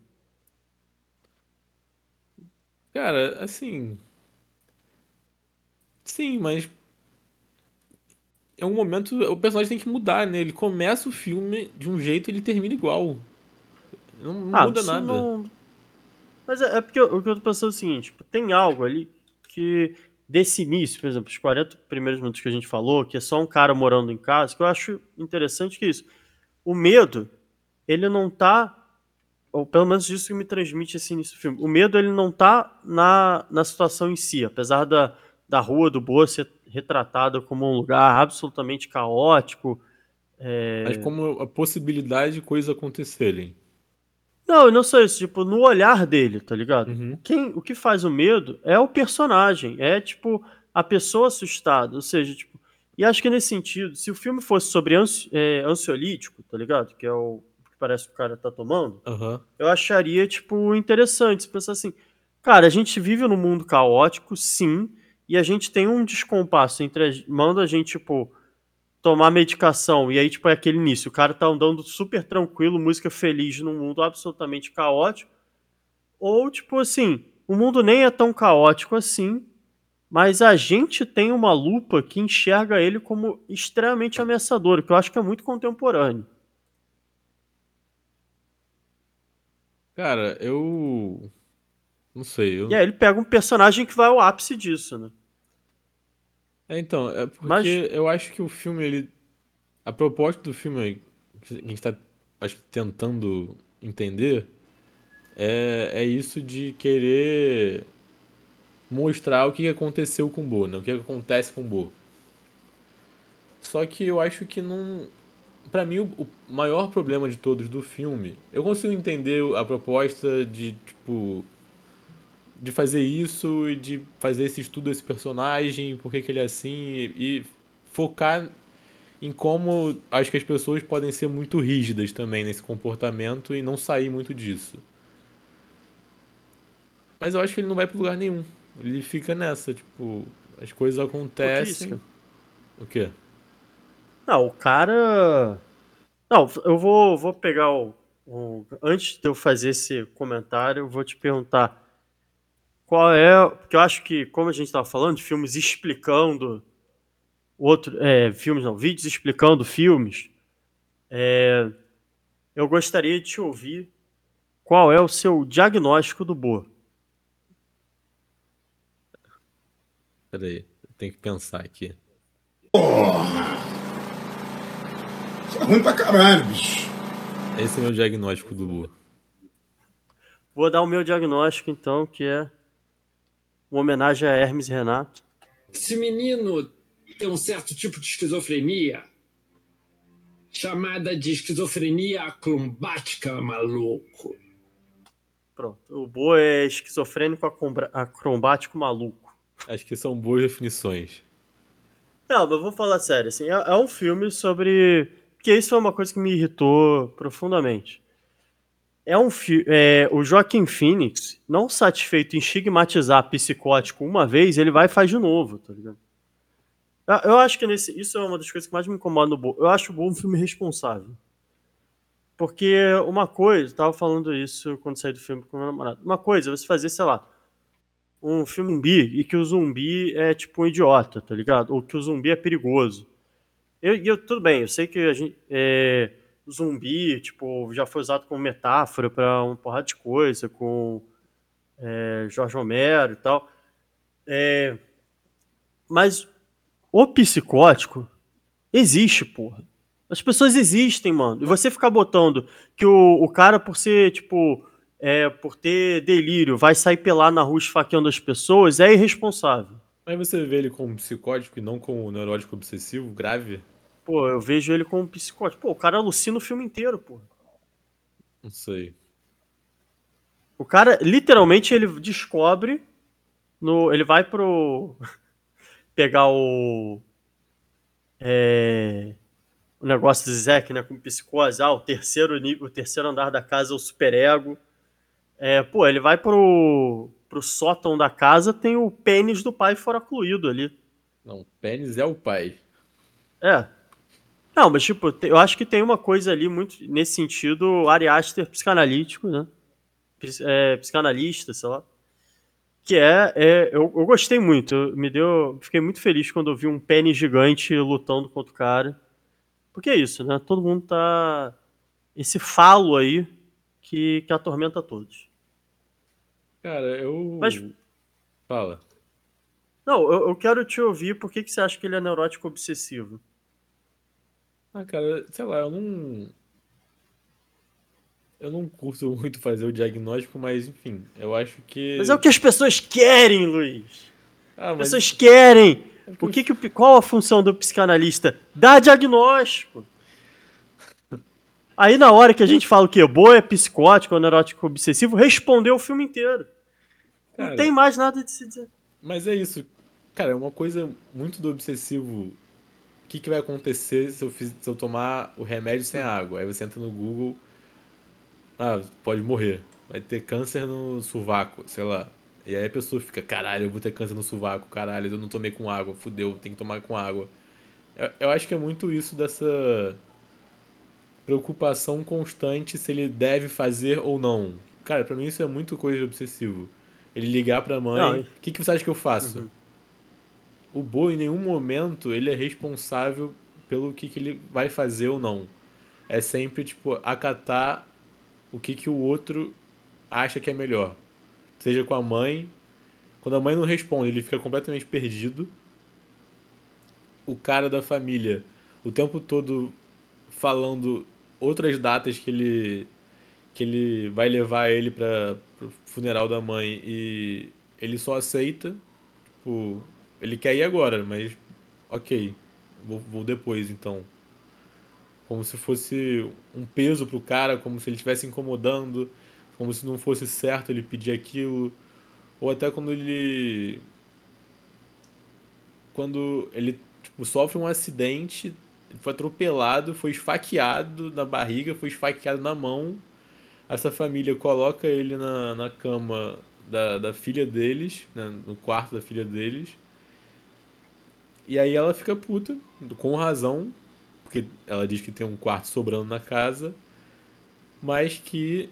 Cara, assim. Sim, mas. em algum momento o personagem tem que mudar, né? Ele começa o filme de um jeito e ele termina igual. Não, não Ah, muda nada. não- Mas é, é porque eu- o que eu tô pensando é o seguinte, tipo, tem algo ali que desse início, por exemplo, os 40 primeiros minutos que a gente falou, que é só um cara morando em casa, que eu acho interessante que é isso. O medo, ele não tá, ou pelo menos isso que me transmite esse início do filme. O medo, ele não tá na, na situação em si, apesar da, da rua do Boa ser retratada como um lugar absolutamente caótico, é, Mas como a possibilidade de coisas acontecerem. Não, não só isso, tipo, no olhar dele, tá ligado? Uhum. Quem, o que faz o medo é o personagem, é tipo a pessoa assustada, ou seja, tipo, e acho que nesse sentido, se o filme fosse sobre ansi, é, ansiolítico, tá ligado? Que é o que parece que o cara tá tomando, Aham. eu acharia, tipo, interessante se pensar assim, cara, a gente vive num mundo caótico, sim, e a gente tem um descompasso entre, a, manda a gente, tipo, tomar medicação, e aí, tipo, é aquele início, o cara tá andando super tranquilo, música feliz num mundo absolutamente caótico, ou, tipo, assim, o mundo nem é tão caótico assim, mas a gente tem uma lupa que enxerga ele como extremamente ameaçador, que eu acho que é muito contemporâneo. Cara, eu. Não sei. Eu... E aí ele pega um personagem que vai ao ápice disso, né? É, então, é porque Mas- eu acho que o filme, ele. A proposta do filme que a gente tá acho tentando entender é, é isso de querer mostrar o que aconteceu com o Bo, né? O que acontece com o Bo. Só que eu acho que não. Pra mim, o maior problema de todos do filme. Eu consigo entender a proposta de, tipo. De fazer isso e de fazer esse estudo desse personagem, por que que ele é assim, e, e focar em como acho que as pessoas podem ser muito rígidas também nesse comportamento e não sair muito disso. Mas eu acho que ele não vai pra lugar nenhum. Ele fica nessa, tipo, as coisas acontecem. O quê? Não, o cara. Não, eu vou, vou pegar o, o- Antes de eu fazer esse comentário, eu vou te perguntar qual é. Porque eu acho que, como a gente estava falando, de filmes explicando. Outro, é, filmes não, vídeos explicando filmes. é, eu gostaria de te ouvir qual é o seu diagnóstico do Boa. Peraí, eu tenho que pensar aqui. Isso é ruim pra caralho, bicho. Esse é meu diagnóstico do Lu. Vou dar o meu diagnóstico, então, que é uma homenagem a Hermes e Renato. Esse menino tem um certo tipo de esquizofrenia, chamada de esquizofrenia acrombática, maluco. Pronto. O Boa é esquizofrênico acrobático maluco. Acho que são boas definições. Não, mas vou falar sério, assim, é, é um filme sobre... Porque isso foi uma coisa que me irritou profundamente. É um filme... o Joaquim Phoenix, não satisfeito em estigmatizar psicótico uma vez, ele vai e faz de novo, tá ligado? Eu- acho que nesse, isso é uma das coisas que mais me incomoda no Boa. Eu acho o Boa um filme responsável. Porque uma coisa, eu tava falando isso quando saí do filme com meu namorado. Uma coisa, é você fazer, sei lá, um filme zumbi e que o zumbi é tipo um idiota, tá ligado? Ou que o zumbi é perigoso. Eu, eu, tudo bem, eu sei que a gente, é, zumbi, tipo, já foi usado como metáfora para uma porrada de coisa, com é, Jorge Romero e tal. É, mas o psicótico existe, porra. As pessoas existem, mano. E você ficar botando que o, o cara, por ser, tipo, é, por ter delírio, vai sair pelar na rua esfaqueando as pessoas, é irresponsável. Mas você vê ele como psicótico e não como neurótico obsessivo grave? Pô, eu vejo ele como psicótico. Pô, o cara alucina o filme inteiro, pô. Não sei. O cara, literalmente, ele descobre. No, ele vai pro. (laughs) pegar o. É, o negócio do Zack, né? Com psicose. Ah, o terceiro, nível, o terceiro andar da casa é o superego. É, pô, ele vai pro, pro sótão da casa, tem o pênis do pai foracluído ali. Não, pênis é o pai. É. Não, mas tipo, eu acho que tem uma coisa ali muito nesse sentido, Ari Aster psicanalítico, né? É, psicanalista, sei lá. Que é, é eu, eu gostei muito, me deu, fiquei muito feliz quando eu vi um pênis gigante lutando contra o cara. Porque é isso, né? Todo mundo tá esse falo aí que, que atormenta todos. Cara, eu. Mas- Fala. Não, eu, eu quero te ouvir, por que, que você acha que ele é neurótico obsessivo? Ah, cara, sei lá, eu não. Eu não curto muito fazer o diagnóstico, mas enfim, eu acho que. Mas é o que as pessoas querem, Luiz. Ah, As mas pessoas querem. é O que que qual a função do psicanalista? Dar diagnóstico. Aí na hora que a gente fala o que boa é psicótico ou neurótico obsessivo, respondeu o filme inteiro. Não Cara, tem mais nada de se dizer. Mas é isso. Cara, é uma coisa muito do obsessivo. O que, que vai acontecer se eu, fiz- se eu tomar o remédio sem água? Aí você entra no Google. Ah, pode morrer. Vai ter câncer no sovaco, sei lá. E aí a pessoa fica, caralho, eu vou ter câncer no sovaco, caralho, eu não tomei com água, fudeu, tem que tomar com água. Eu, eu acho que é muito isso dessa preocupação constante se ele deve fazer ou não. Cara, pra mim isso é muito coisa de obsessivo. Ele ligar pra mãe, o que, que você acha que eu faço? O Bo, em nenhum momento, ele é responsável pelo que, que ele vai fazer ou não. É sempre, tipo, acatar o que, que o outro acha que é melhor. Seja com a mãe. Quando a mãe não responde, ele fica completamente perdido. O cara da família, o tempo todo falando outras datas que ele que ele vai levar ele para o funeral da mãe e ele só aceita, tipo, ele quer ir agora, mas ok, vou, vou depois então. Como se fosse um peso pro cara, como se ele estivesse incomodando, como se não fosse certo ele pedir aquilo. Ou até quando ele. Quando ele tipo, sofre um acidente, foi atropelado, foi esfaqueado na barriga, foi esfaqueado na mão. Essa família coloca ele na, na cama da, da filha deles, né, no quarto da filha deles. E aí ela fica puta, com razão, porque ela diz que tem um quarto sobrando na casa, mas que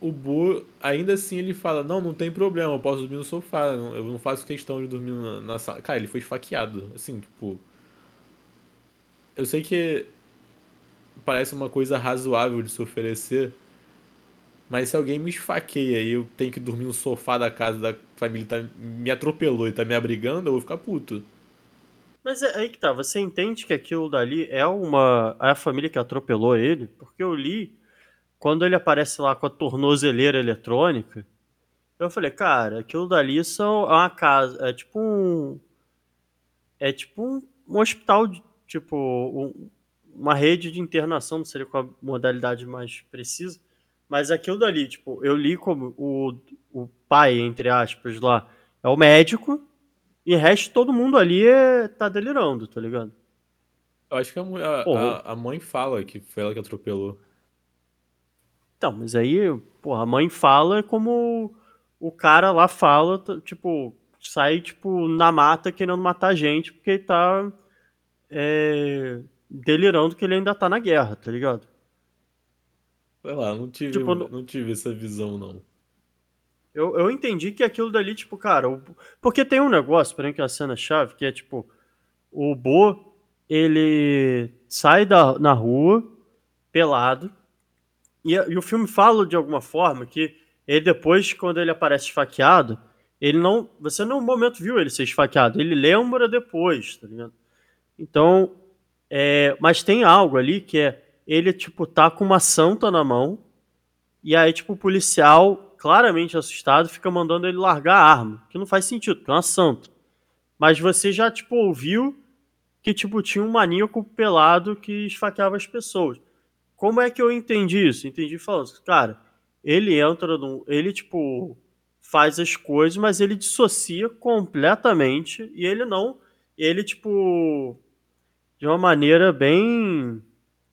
o Bo, ainda assim, ele fala: Não, não tem problema, eu posso dormir no sofá, eu não faço questão de dormir na, na sala. Cara, ele foi esfaqueado, assim, tipo. Eu sei que parece uma coisa razoável de se oferecer, mas se alguém me esfaqueia e eu tenho que dormir no sofá da casa da família, tá, me atropelou e tá me abrigando, eu vou ficar puto. Mas é aí que tá, você entende que aquilo dali é uma. é a família que atropelou ele? Porque eu li, quando ele aparece lá com a tornozeleira eletrônica, eu falei, cara, aquilo dali são, é uma casa. É tipo um. É tipo um, um hospital, de- tipo. um- uma rede de internação, não seria qual a modalidade mais precisa. Mas aquilo dali, tipo, eu li como o, o pai, entre aspas, lá, é o médico. E resto, todo mundo ali é, tá delirando, tá ligado? Eu acho que a, a, a, mãe fala que foi ela que atropelou. Então, mas aí, porra, a mãe fala como o cara lá fala, tipo, sai, tipo, na mata querendo matar a gente porque ele tá é, delirando que ele ainda tá na guerra, tá ligado? Sei lá, não tive, Tipo, não tive essa visão, não. Eu, eu entendi que aquilo dali, tipo, cara, o- porque tem um negócio, pra mim, que é a cena-chave, que é, tipo, o Bo, ele sai da, na rua, pelado, e, e o filme fala de alguma forma que ele depois, quando ele aparece esfaqueado, ele não, você no momento viu ele ser esfaqueado, ele lembra depois, tá ligado? Então, é, mas tem algo ali que é, ele, tipo, tá com uma santa na mão, e aí, tipo, o policial, claramente assustado, fica mandando ele largar a arma. Que não faz sentido, porque é uma santa. Mas você já, tipo, ouviu que, tipo, tinha um maníaco pelado que esfaqueava as pessoas. Como é que eu entendi isso? Entendi falando, cara, ele entra num. Ele, tipo, faz as coisas, mas ele dissocia completamente e ele não. Ele, tipo, de uma maneira bem.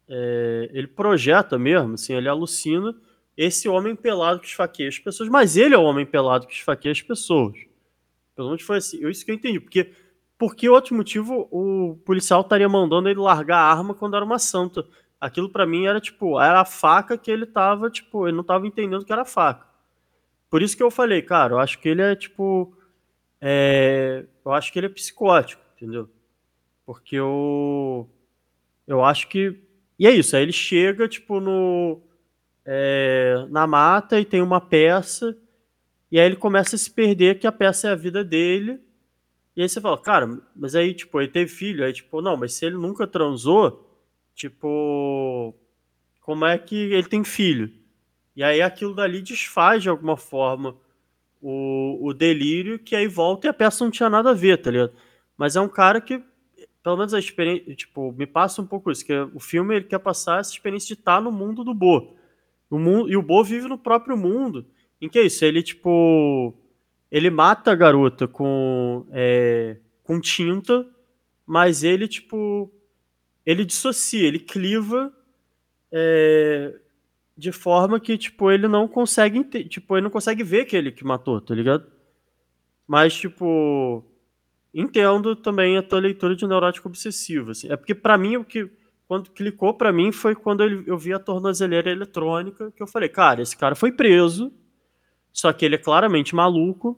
é, ele projeta mesmo, assim, ele alucina esse homem pelado que esfaqueia as pessoas, mas ele é o homem pelado que esfaqueia as pessoas. Pelo menos foi assim, eu- isso que eu entendi. Porque, por que outro motivo o policial estaria mandando ele largar a arma quando era uma santa? Aquilo pra mim era tipo, era a faca que ele tava, tipo, ele não tava entendendo que era faca. por isso que eu falei, cara, eu acho que ele é tipo. é, eu acho que ele é psicótico, entendeu? Porque eu. Eu acho que. E é isso, aí ele chega, tipo, no. É, na mata e tem uma peça, e aí ele começa a se perder que a peça é a vida dele. E aí você fala, cara, mas aí, tipo, ele teve filho, aí, tipo, não, mas se ele nunca transou, tipo, como é que ele tem filho? E aí aquilo dali desfaz de alguma forma o, o delírio, que aí volta e a peça não tinha nada a ver, tá ligado? Mas é um cara que, pelo menos a experiência, tipo, me passa um pouco isso, que o filme ele quer passar essa experiência de estar no mundo do Bo. O mundo, e o Bo vive no próprio mundo. Em que é isso? Ele, tipo, ele mata a garota com, é, com tinta, mas ele, tipo, ele dissocia, ele cliva é, de forma que, tipo, ele não consegue, tipo, ele não consegue ver que ele que matou, tá ligado? Mas, tipo, entendo também a tua leitura de neurótico obsessivo, assim. É porque pra mim o que quando clicou pra mim foi quando eu vi a tornozeleira eletrônica, que eu falei, cara, esse cara foi preso, só que ele é claramente maluco.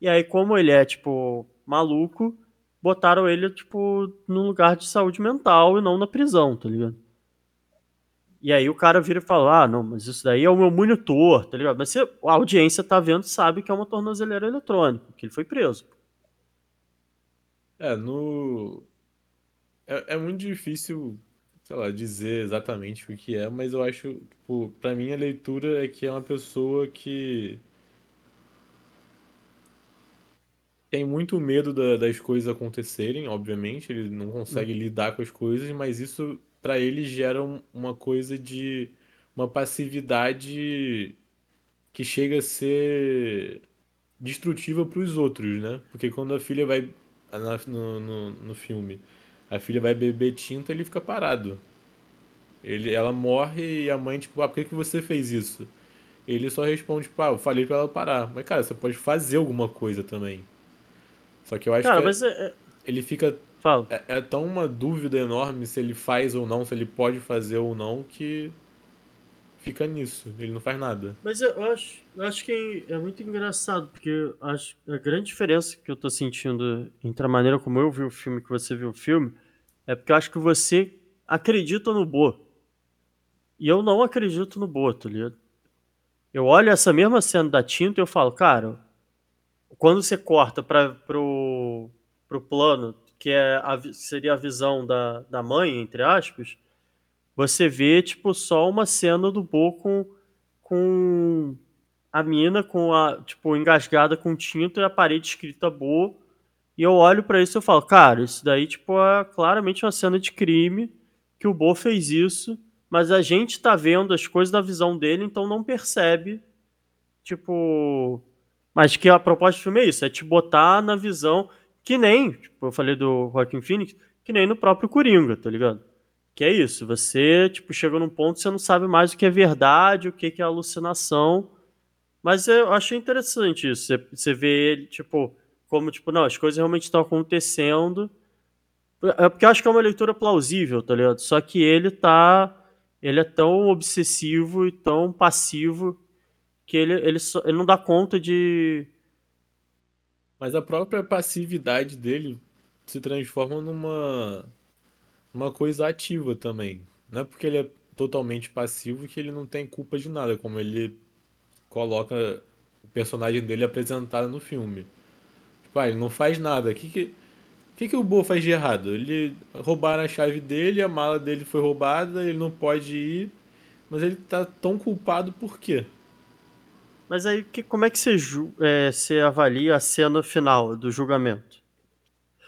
E aí como ele é, tipo, maluco, botaram ele, tipo, num lugar de saúde mental e não na prisão, tá ligado? E aí o cara vira e fala: Ah, não, mas isso daí é o meu monitor, tá ligado? Mas se a audiência tá vendo, sabe que é uma tornozeleira eletrônica, que ele foi preso. É, no. É, é muito difícil, sei lá, dizer exatamente o que é, mas eu acho, tipo, pra mim a leitura é que é uma pessoa que tem muito medo da- das coisas acontecerem, obviamente, ele não consegue lidar com as coisas, mas isso pra ele gera um- uma coisa de uma passividade que chega a ser destrutiva para os outros, né? Porque quando a filha vai na- no, no, no filme, a filha vai beber tinta, ele fica parado. Ele, ela morre e a mãe, tipo, ah, por que que você fez isso? Ele só responde, tipo, ah, eu falei pra ela parar. Mas, cara, você pode fazer alguma coisa também. Só que eu acho Cara, que mas é, é- ele fica. Fala. É, é tão uma dúvida enorme se ele faz ou não, se ele pode fazer ou não, que fica nisso. Ele não faz nada. Mas eu acho, eu acho que é muito engraçado, porque acho a grande diferença que eu tô sentindo entre a maneira como eu vi o filme que você viu o filme é porque eu acho que você acredita no Bo. E eu não acredito no Bo, tá ligado? Eu olho essa mesma cena da tinta e eu falo, cara, quando você corta para pro, pro plano, que é a, seria a visão da, da mãe, entre aspas, você vê, tipo, só uma cena do Bo com, com a mina com a, tipo, engasgada com tinta e a parede escrita Bo. E eu olho pra isso e falo, cara, isso daí, tipo, é claramente uma cena de crime, que o Bo fez isso, mas a gente tá vendo as coisas da visão dele, então não percebe, tipo... Mas que a proposta do filme é isso, é te botar na visão que nem, tipo, eu falei do Joaquin Phoenix, que nem no próprio Coringa, tá ligado? Que é isso, você, tipo, chega num ponto que você não sabe mais o que é verdade, o que é alucinação, mas eu achei interessante isso. Você, você vê ele, tipo, como, tipo, não, as coisas realmente estão acontecendo. É porque eu acho que é uma leitura plausível, tá ligado? Só que ele tá. Ele é tão obsessivo e tão passivo que ele, ele, só- ele não dá conta de. Mas a própria passividade dele se transforma numa, numa coisa ativa também. Não é porque ele é totalmente passivo que ele não tem culpa de nada, como ele coloca o personagem dele apresentado no filme. Tipo, ah, ele não faz nada. O que que, o que que o Bo faz de errado? Ele roubaram a chave dele, a mala dele foi roubada, ele não pode ir, mas ele tá tão culpado por quê? Mas aí, que, como é que você, é, você avalia a cena final do julgamento?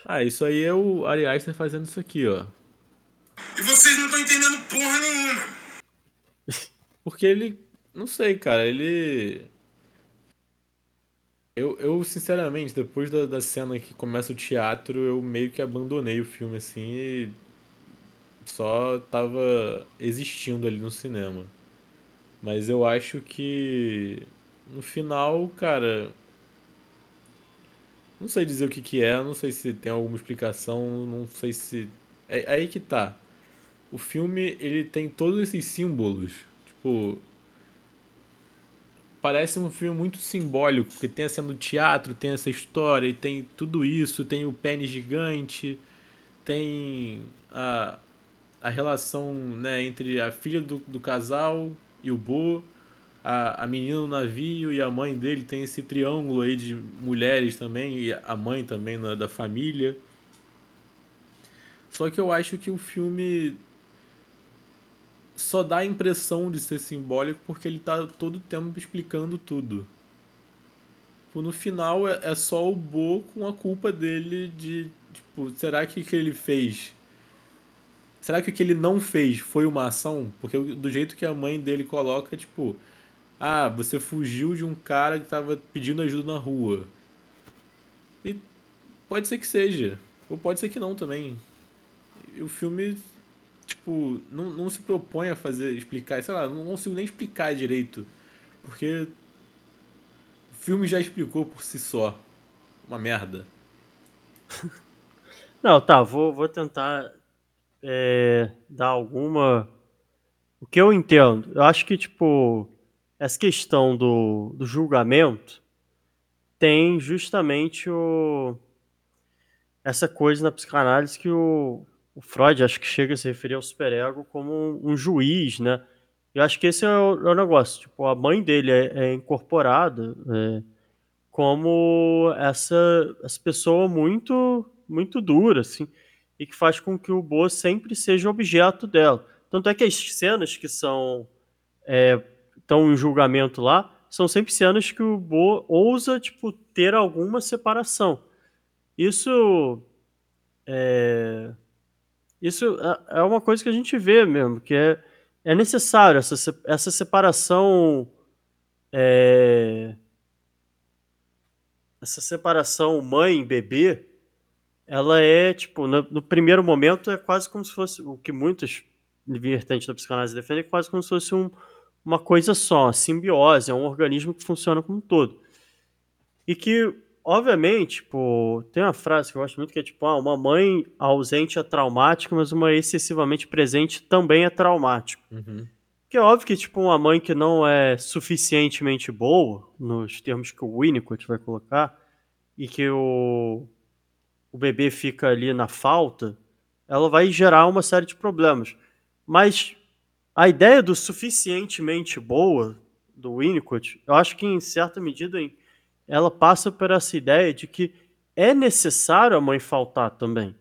Ah, isso aí é o Ari Aster fazendo isso aqui, ó. E vocês não estão entendendo porra nenhuma. (laughs) Porque ele. Não sei, cara, ele. Eu, eu sinceramente, depois da, da cena que começa o teatro, eu meio que abandonei o filme assim e só tava existindo ali no cinema. Mas eu acho que no final, cara, não sei dizer o que que é, não sei se tem alguma explicação, não sei se. É é aí que tá. O filme, ele tem todos esses símbolos. Tipo, parece um filme muito simbólico, porque tem a cena do teatro, tem essa história, tem tudo isso, tem o pênis gigante, tem a, a relação né, entre a filha do, do casal e o Bo, a, a menina no navio e a mãe dele, tem esse triângulo aí de mulheres também, e a mãe também na, da família. Só que eu acho que o filme só dá a impressão de ser simbólico porque ele tá todo o tempo explicando tudo. Tipo, no final é, é só o Bo com a culpa dele de, tipo, será que o que ele fez? Será que o que ele não fez foi uma ação? Porque do jeito que a mãe dele coloca, tipo, ah, você fugiu de um cara que tava pedindo ajuda na rua. E pode ser que seja, ou pode ser que não também. E o filme tipo, não, não se propõe a fazer, explicar, sei lá, não consigo nem explicar direito. Porque o filme já explicou por si só. Uma merda. (laughs) Não, tá, vou, vou tentar é, dar alguma. O que eu entendo? Eu acho que, tipo, essa questão do, do julgamento tem justamente o, essa coisa na psicanálise que o, o Freud acho que chega a se referir ao superego como um, juiz, né? Eu acho que esse é o, é o negócio. Tipo, a mãe dele é, é incorporada é, como essa, essa pessoa muito, muito dura, assim, e que faz com que o Bo sempre seja objeto dela. Tanto é que as cenas que são é, estão em julgamento lá são sempre cenas que o Bo ousa tipo ter alguma separação. Isso é, isso é, é uma coisa que a gente vê mesmo, que é, é necessário essa, essa separação. É, essa separação mãe-bebê, ela é, tipo, no, no, primeiro momento é quase como se fosse, o que muitos vertentes da psicanálise defendem, é quase como se fosse um, uma coisa só, uma simbiose, é um organismo que funciona como um todo. E que obviamente, tipo, tem uma frase que eu gosto muito que é tipo, ah, uma mãe ausente é traumática, mas uma excessivamente presente também é traumático. Uhum. Que é óbvio que, tipo, uma mãe que não é suficientemente boa, nos termos que o Winnicott vai colocar, e que o, o bebê fica ali na falta, ela vai gerar uma série de problemas. Mas a ideia do suficientemente boa do Winnicott, eu acho que em certa medida, em ela passa por essa ideia de que é necessário a mãe faltar também.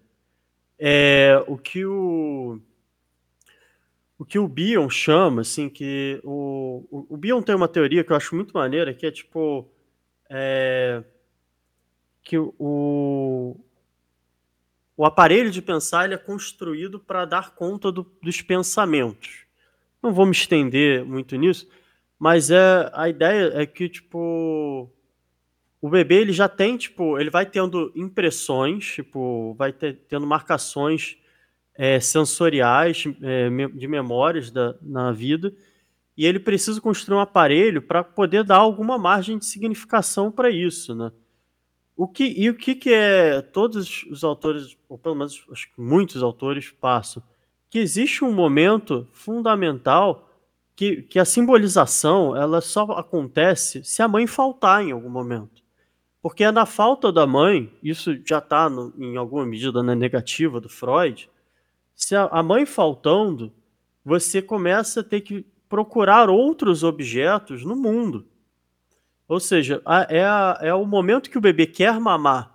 É, o que o o que o Bion chama, assim, que o, o, o Bion tem uma teoria que eu acho muito maneira, que é tipo é, que o, o aparelho de pensar ele é construído para dar conta do, dos pensamentos. Não vou me estender muito nisso, mas é a ideia é que tipo o bebê ele já tem, tipo, ele vai tendo impressões, tipo, vai ter, tendo marcações é, sensoriais é, de memórias da, na vida, e ele precisa construir um aparelho para poder dar alguma margem de significação para isso, né? O que, e o que, que é todos os autores, ou pelo menos acho que muitos autores passam, que existe um momento fundamental que, que a simbolização ela só acontece se a mãe faltar em algum momento. Porque é na falta da mãe, isso já está em alguma medida na negativa do Freud, se a, a mãe faltando, você começa a ter que procurar outros objetos no mundo. Ou seja, é, a, é o momento que o bebê quer mamar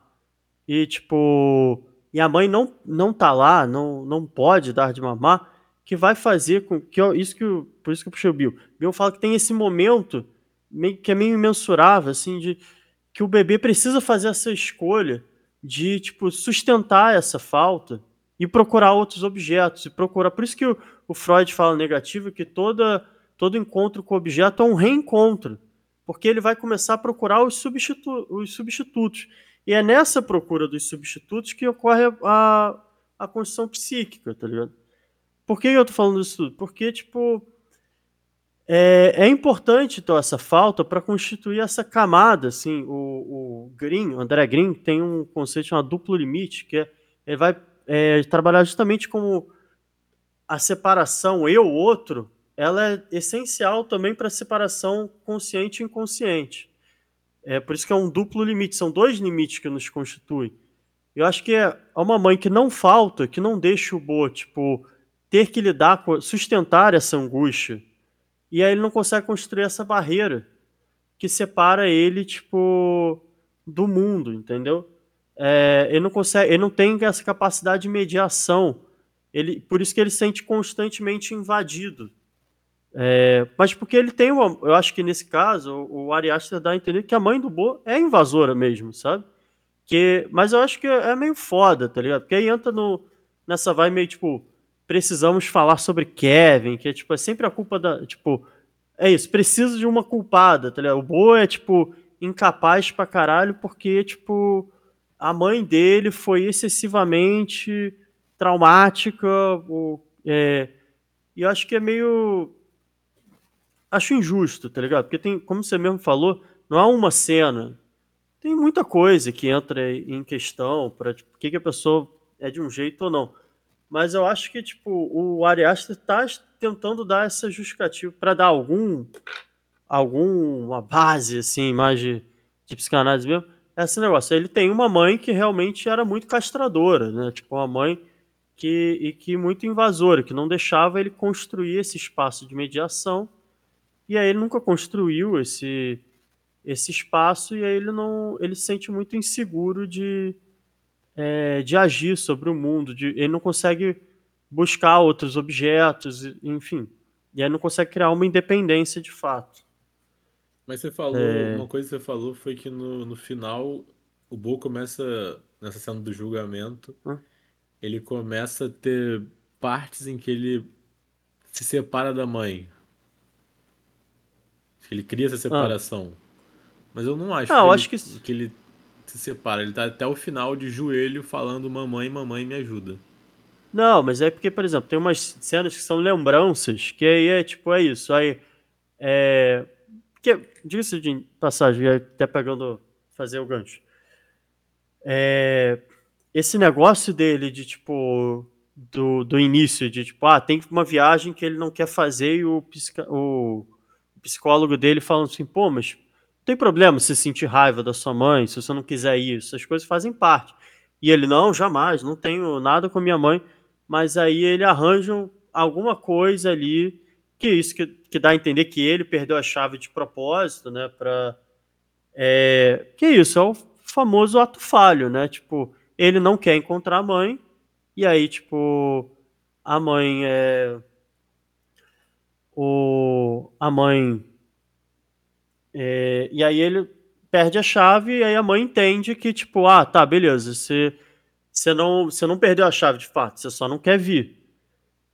e tipo e a mãe não não tá lá, não, não pode dar de mamar, que vai fazer com que isso que por isso que eu puxei o Bill. Bill fala que tem esse momento meio, que é meio imensurável assim de que o bebê precisa fazer essa escolha de tipo sustentar essa falta e procurar outros objetos e procurar. Por isso que o, o Freud fala negativo que toda todo encontro com o objeto é um reencontro porque ele vai começar a procurar os, substitu os substitutos. E é nessa procura dos substitutos que ocorre a, a construção psíquica tá ligado? Por que eu tô falando isso tudo? Porque tipo é, é importante então essa falta para constituir essa camada, assim, o, o Green, o André Green tem um conceito chamado duplo limite, que é, ele vai é, trabalhar justamente como a separação eu outro ela é essencial também para a separação consciente e inconsciente. É por isso que é um duplo limite, são dois limites que nos constituem. Eu acho que é uma mãe que não falta, que não deixa o Bo, tipo, ter que lidar com, sustentar essa angústia. E aí ele não consegue construir essa barreira que separa ele, tipo, do mundo, entendeu? É, ele não consegue, ele não tem essa capacidade de mediação. Ele, por isso que ele se sente constantemente invadido. É, mas porque ele tem uma, eu acho que nesse caso o, o Ari Aster dá a entender que a mãe do Bo é invasora mesmo, sabe? Que, mas eu acho que é meio foda, tá ligado? Porque aí entra no, nessa vai meio tipo precisamos falar sobre Kevin, que é tipo é sempre a culpa da, tipo, é isso, precisa de uma culpada, tá ligado? O Bo é tipo incapaz pra caralho porque tipo a mãe dele foi excessivamente traumática, ou, é, e acho que é meio acho injusto, tá ligado? Porque tem, como você mesmo falou, não há uma cena. Tem muita coisa que entra em questão para tipo, que, que a pessoa é de um jeito ou não. Mas eu acho que tipo o Ari Aster tá tentando dar essa justificativa para dar algum alguma base assim, mais de, de psicanálise mesmo. Esse negócio, ele tem uma mãe que realmente era muito castradora, né? Tipo uma mãe que e que muito invasora, que não deixava ele construir esse espaço de mediação e aí ele nunca construiu esse esse espaço e aí ele não ele se sente muito inseguro de é, de agir sobre o mundo, de, ele não consegue buscar outros objetos, enfim, e aí não consegue criar uma independência de fato. Mas você falou, é... uma coisa que você falou foi que no, no final o Bo começa, nessa cena do julgamento, hum? ele começa a ter partes em que ele se separa da mãe. Ele cria essa separação. Ah. Mas eu não acho, ah, que, eu ele, acho que... que ele se separa. Ele tá até o final de joelho falando mamãe, mamãe me ajuda. Não, mas é porque, por exemplo, tem umas cenas que são lembranças, que aí é tipo, é isso. Aí, é... Porque, diga-se de passagem, até pegando, fazer o gancho. É... Esse negócio dele de, tipo, do, do início, de tipo, ah, tem uma viagem que ele não quer fazer e o, psica... o psicólogo dele falando assim, pô, mas tem problema se sentir raiva da sua mãe, se você não quiser ir, essas coisas fazem parte. E ele, não, jamais, não tenho nada com minha mãe, mas aí ele arranja alguma coisa ali, que é isso que, que dá a entender que ele perdeu a chave de propósito, né, pra... É, que é isso, é o famoso ato falho, né, tipo, ele não quer encontrar a mãe, e aí, tipo, a mãe é... O, a mãe é, e aí ele perde a chave e aí a mãe entende que, tipo, ah, tá, beleza, você, você, não, você não perdeu a chave de fato, você só não quer vir.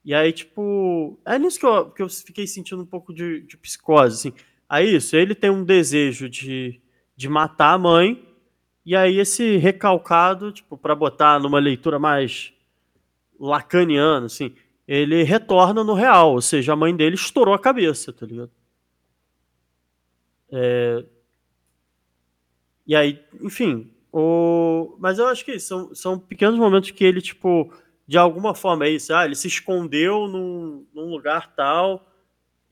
E aí, tipo, é nisso que eu, que eu fiquei sentindo um pouco de, de psicose, assim. Aí isso, ele tem um desejo de, de matar a mãe, e aí esse recalcado, tipo, para botar numa leitura mais lacaniana, assim, ele retorna no real, ou seja, a mãe dele estourou a cabeça, tá ligado? É... E aí, enfim, o... mas eu acho que são, são pequenos momentos que ele, tipo, de alguma forma é isso, ah, ele se escondeu num, num lugar tal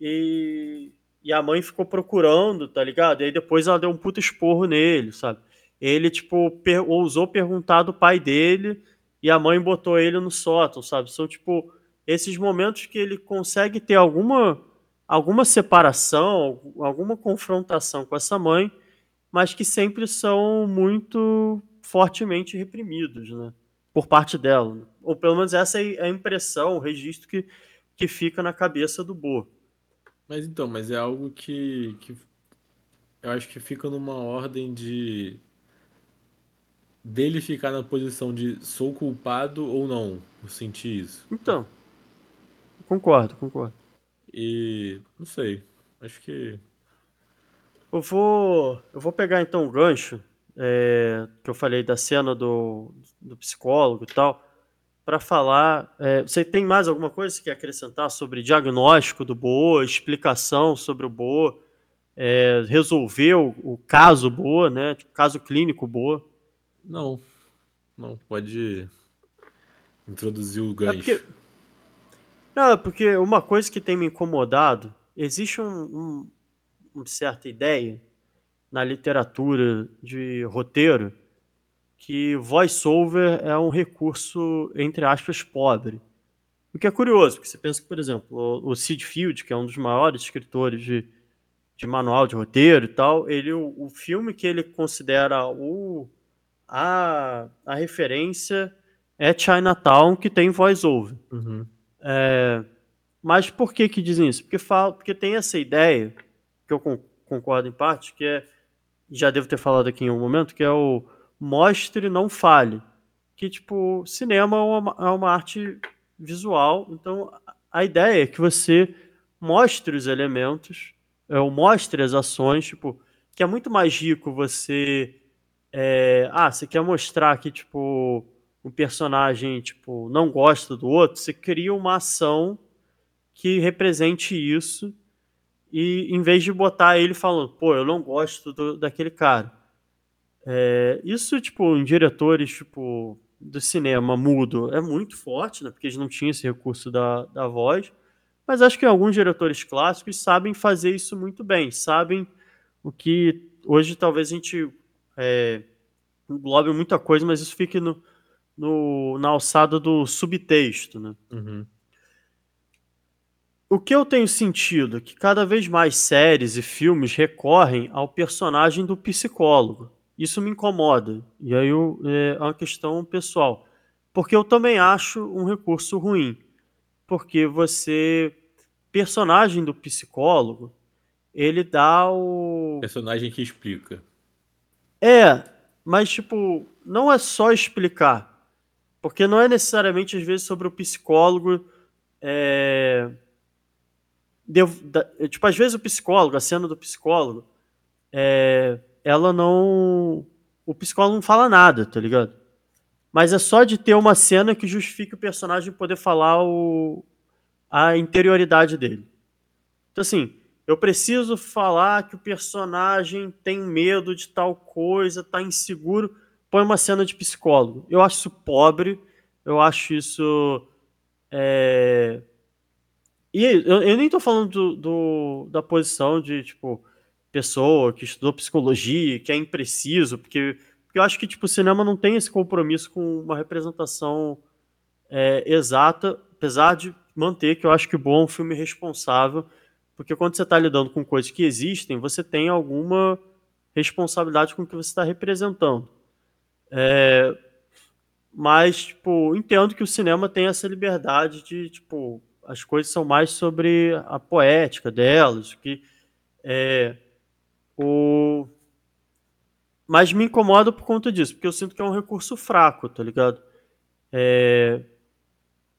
e, e a mãe ficou procurando, tá ligado? E aí depois ela deu um puto esporro nele, sabe? Ele, tipo, per... ousou perguntar do pai dele e a mãe botou ele no sótão, sabe? São, tipo, esses momentos que ele consegue ter alguma alguma separação, alguma confrontação com essa mãe, mas que sempre são muito fortemente reprimidos, né? Por parte dela. Ou pelo menos essa é a impressão, o registro que, que fica na cabeça do Bo. Mas então, mas é algo que, que eu acho que fica numa ordem de dele ficar na posição de sou culpado ou não, eu senti isso. Então, concordo, concordo. E não sei, acho que. Eu vou, eu vou pegar então o gancho é, que eu falei da cena do, do psicólogo e tal, para falar. É, você tem mais alguma coisa que quer acrescentar sobre diagnóstico do Boa, explicação sobre o Boa, é, resolver o, o, caso Boa, né? Tipo, caso clínico Boa? Não, não, pode introduzir o gancho. É porque Não, porque uma coisa que tem me incomodado, existe um, um- uma certa ideia na literatura de roteiro que voice-over é um recurso, entre aspas, pobre. O que é curioso, porque você pensa que, por exemplo, o, o Sid Field, que é um dos maiores escritores de, de manual de roteiro e tal, ele, o, o filme que ele considera o, a, a referência é Chinatown, que tem voice-over. Uhum. É, mas por que que dizem isso? Porque, fala, porque tem essa ideia, que eu con- concordo em parte, que é, já devo ter falado aqui em um momento, que é o mostre, não fale. Que, tipo, cinema é uma, é uma arte visual, então a- a ideia é que você mostre os elementos, é, ou mostre as ações, tipo, que é muito mais rico você... é, ah, você quer mostrar que, tipo, um personagem, tipo, não gosta do outro, você cria uma ação que represente isso e em vez de botar ele falando, pô, eu não gosto do- daquele cara. É, isso, tipo, em diretores, tipo, do cinema mudo é muito forte, né? Porque eles não tinham esse recurso da, da voz. Mas acho que alguns diretores clássicos sabem fazer isso muito bem. Sabem o que hoje talvez a gente é, englobe muita coisa, mas isso fique no, no- na alçada do subtexto, né? Uhum. O que eu tenho sentido é que cada vez mais séries e filmes recorrem ao personagem do psicólogo. Isso me incomoda. E aí eu- é uma questão pessoal. Porque eu também acho um recurso ruim. Porque você. Personagem do psicólogo, ele dá o. Personagem que explica. É, mas tipo, não é só explicar. Porque não é necessariamente, às vezes, sobre o psicólogo. é, da- tipo, às vezes o psicólogo, a cena do psicólogo, é, ela não. O psicólogo não fala nada, tá ligado? Mas é só de ter uma cena que justifique o personagem poder falar o, a interioridade dele. Então, assim, eu preciso falar que o personagem tem medo de tal coisa, tá inseguro, põe uma cena de psicólogo. Eu acho isso pobre, eu acho isso. é, E eu, eu nem tô falando do, do- da posição de, tipo, pessoa que estudou psicologia, que é impreciso, porque, porque eu acho que, tipo, o cinema não tem esse compromisso com uma representação é, exata, apesar de manter que eu acho que bom é um filme responsável, porque quando você está lidando com coisas que existem, você tem alguma responsabilidade com o que você está representando. É, mas, tipo, entendo que o cinema tem essa liberdade de, tipo, as coisas são mais sobre a poética delas, que é o mas me incomoda por conta disso, porque eu sinto que é um recurso fraco, tá ligado? É,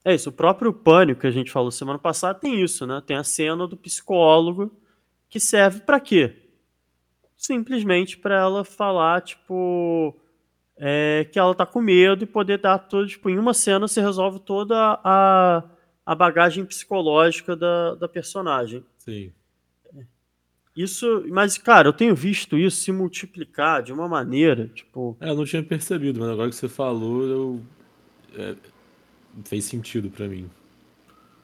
é isso, o próprio Pânico que a gente falou semana passada tem isso, né? Tem a cena do psicólogo que serve pra quê? Simplesmente pra ela falar, tipo, é, que ela tá com medo e poder dar todo, tipo, em uma cena você resolve toda a, a bagagem psicológica da, da personagem. Sim. Isso, mas, cara, eu tenho visto isso se multiplicar de uma maneira, tipo, É, eu não tinha percebido, mas agora que você falou, eu... é, fez sentido pra mim.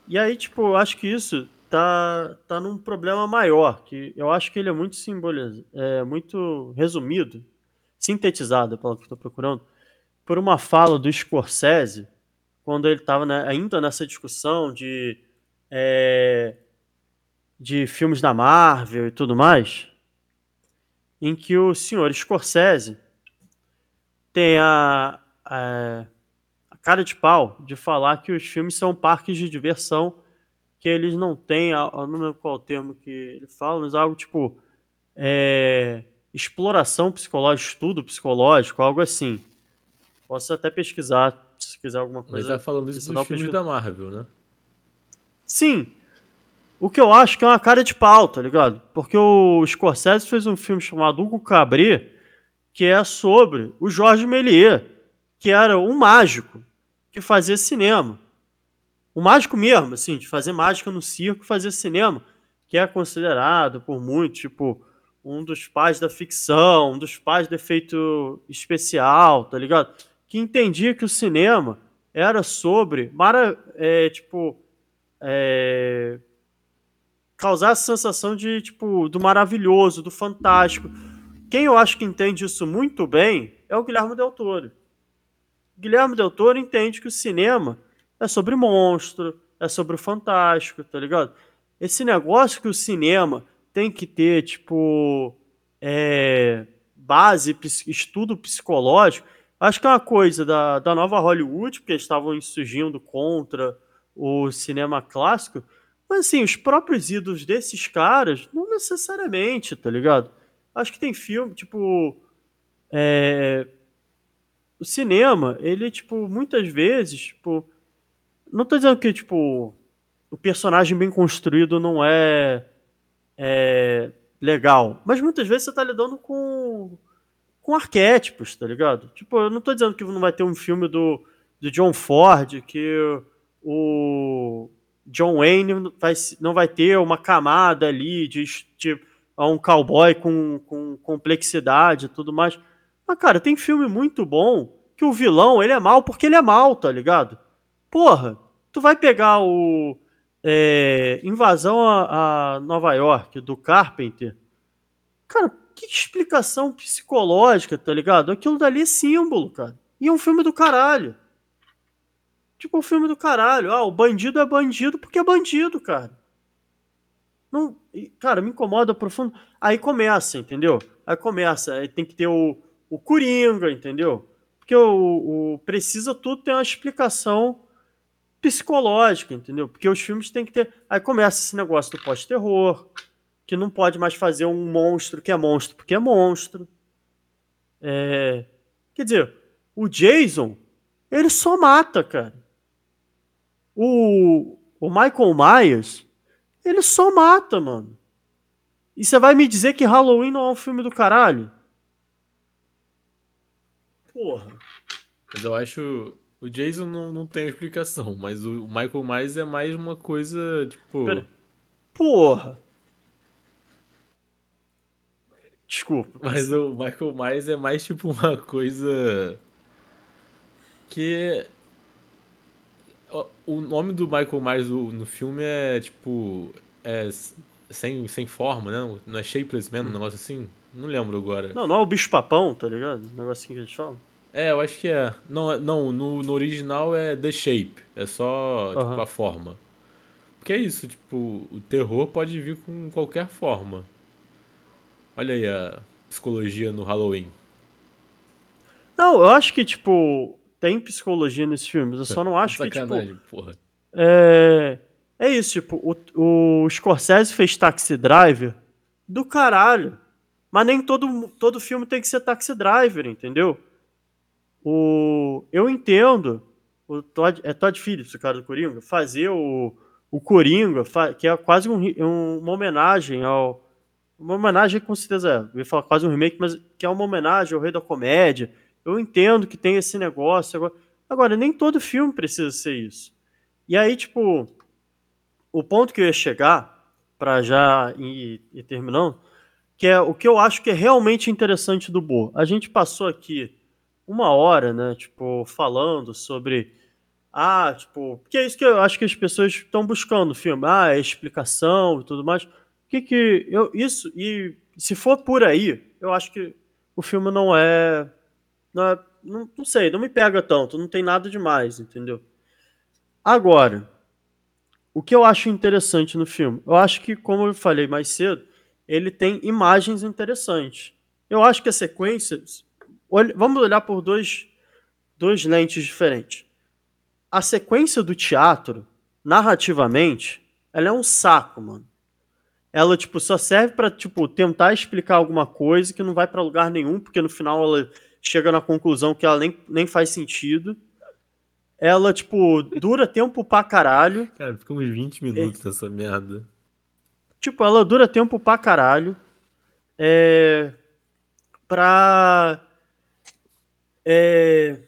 E aí, tipo, eu acho que isso tá, tá num problema maior, que eu acho que ele é muito simboliza, é muito resumido, sintetizado, é a palavra que tô procurando, por uma fala do Scorsese, quando ele estava ainda nessa discussão de, é, de filmes da Marvel e tudo mais, em que o senhor Scorsese tem a, a a cara de pau de falar que os filmes são parques de diversão, que eles não têm, eu não lembro qual o termo que ele fala, mas algo tipo é, exploração psicológica, estudo psicológico, algo assim. Posso até pesquisar, se quiser alguma coisa. tá falando isso dos filmes pesquisa. da Marvel, né? Sim. O que eu acho que é uma cara de pau, tá ligado? Porque o Scorsese fez um filme chamado Hugo Cabret, que é sobre o Jorge Méliès, que era um mágico que fazia cinema. Um mágico mesmo, assim, de fazer mágica no circo e fazer cinema, que é considerado por muitos, tipo, um dos pais da ficção, um dos pais do efeito especial, tá ligado? Que entendia que o cinema era sobre, mara, é, tipo, é, causar essa sensação de, tipo, do maravilhoso, do fantástico. Quem eu acho que entende isso muito bem é o Guilherme Del Toro. Guilherme Del Toro entende que o cinema é sobre monstro, é sobre o fantástico, tá ligado? Esse negócio que o cinema tem que ter, tipo, é, base, estudo psicológico, acho que é uma coisa da, da nova Hollywood, porque eles estavam surgindo contra o cinema clássico, mas assim, os próprios ídolos desses caras, não necessariamente, tá ligado? Acho que tem filme, tipo. É, o cinema, ele, tipo, muitas vezes, tipo. Não tô dizendo que, tipo, o personagem bem construído não é, é legal, mas muitas vezes você tá lidando com, com arquétipos, tá ligado? Tipo, eu não tô dizendo que não vai ter um filme do, do John Ford que o John Wayne vai, não vai ter uma camada ali de, de um cowboy com, com complexidade e tudo mais. Mas, cara, tem filme muito bom que o vilão, ele é mal porque ele é mal, tá ligado? Porra, tu vai pegar o é, Invasão a, a, Nova York, do Carpenter. Cara, que explicação psicológica, tá ligado? Aquilo dali é símbolo, cara. E é um filme do caralho. Tipo, um filme do caralho. Ah, o bandido é bandido porque é bandido, cara. Não, cara, me incomoda profundo. Aí começa, entendeu? Aí começa. Aí tem que ter o, o Coringa, entendeu? Porque o, o precisa tudo ter uma explicação psicológica, entendeu? Porque os filmes têm que ter. Aí começa esse negócio do pós-terror, que não pode mais fazer um monstro que é monstro porque é monstro. É... Quer dizer, o Jason, ele só mata, cara. O, o Michael Myers, ele só mata, mano. E você vai me dizer que Halloween não é um filme do caralho? Porra. Mas eu acho. O Jason não, não tem explicação, mas o Michael Myers é mais uma coisa, tipo. Pera. Porra! Desculpa. Mas o Michael Myers é mais tipo uma coisa. Que o nome do Michael Myers no filme é tipo. É sem, sem forma, né? Não é Shapeless Man, um negócio assim? Não lembro agora. Não, não é o bicho papão, tá ligado? Um negocinho que a gente fala. É, eu acho que é. Não, é, não no, no original é The Shape. É só tipo, a forma. Porque é isso, tipo, o terror pode vir com qualquer forma. Olha aí a psicologia no Halloween. Não, eu acho que, tipo, tem psicologia nesses filmes. Eu só não acho Sacanagem, que, tipo... Porra. É... é isso, tipo, o, o Scorsese fez Taxi Driver do caralho. Mas nem todo, todo filme tem que ser Taxi Driver, entendeu? O, eu entendo, o Todd, é Todd Phillips, o cara do Coringa, fazer o, o Coringa, que é quase um, um, uma homenagem ao. Uma homenagem, com certeza, eu ia falar quase um remake, mas que é uma homenagem ao Rei da Comédia eu entendo que tem esse negócio. Agora, agora, nem todo filme precisa ser isso. E aí, tipo, o ponto que eu ia chegar, para já ir, ir, terminando, que é o que eu acho que é realmente interessante do Bo. A gente passou aqui uma hora, né, tipo, falando sobre. Ah, tipo, que é isso que eu acho que as pessoas estão buscando no filme. Ah, é explicação e tudo mais. O que que. Eu, isso, e se for por aí, eu acho que o filme não é não, é, não, não sei, não me pega tanto, não tem nada demais, entendeu? Agora, o que eu acho interessante no filme? Eu acho que, como eu falei mais cedo, ele tem imagens interessantes. Eu acho que a sequência. Vamos olhar por dois, dois lentes diferentes. A sequência do teatro, narrativamente, ela é um saco, mano. Ela, tipo, só serve para tipo, tentar explicar alguma coisa que não vai para lugar nenhum, porque no final ela chega na conclusão que ela nem, nem faz sentido. Ela, tipo, dura tempo pra caralho. Cara, fica uns 20 minutos é, essa merda. Tipo, ela dura tempo pra caralho. É. Pra. É.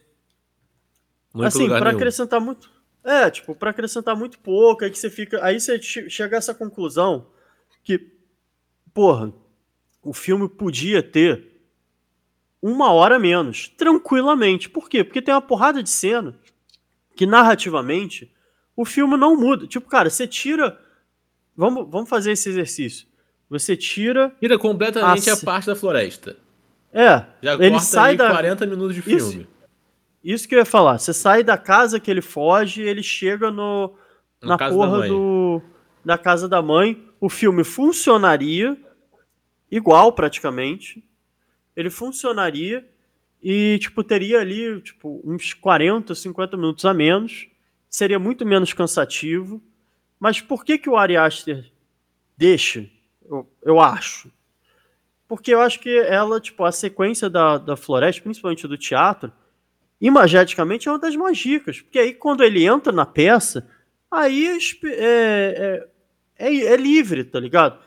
Não assim, nenhum. acrescentar muito. É, tipo, pra acrescentar muito pouco, aí que você fica. Aí você chega a essa conclusão que, porra, o filme podia ter uma hora menos, tranquilamente. Por quê? Porque tem uma porrada de cena que narrativamente o filme não muda. Tipo, cara, você tira. Vamos, vamos fazer esse exercício. Você tira. Tira completamente a se- parte da floresta. É, Já ele sai da. 40 minutos de Isso. filme. Isso que eu ia falar. Você sai da casa que ele foge e ele chega no, Na na porra do. Da casa da mãe. O filme funcionaria igual praticamente. Ele funcionaria e, tipo, teria ali, tipo, uns 40, 50 minutos a menos. Seria muito menos cansativo. Mas por que que o Ari Aster deixa? Eu, eu acho. Porque eu acho que ela, tipo, a sequência da, da floresta, principalmente do teatro, imageticamente é uma das mais ricas. Porque aí quando ele entra na peça, aí é, é, é, é- livre, tá ligado?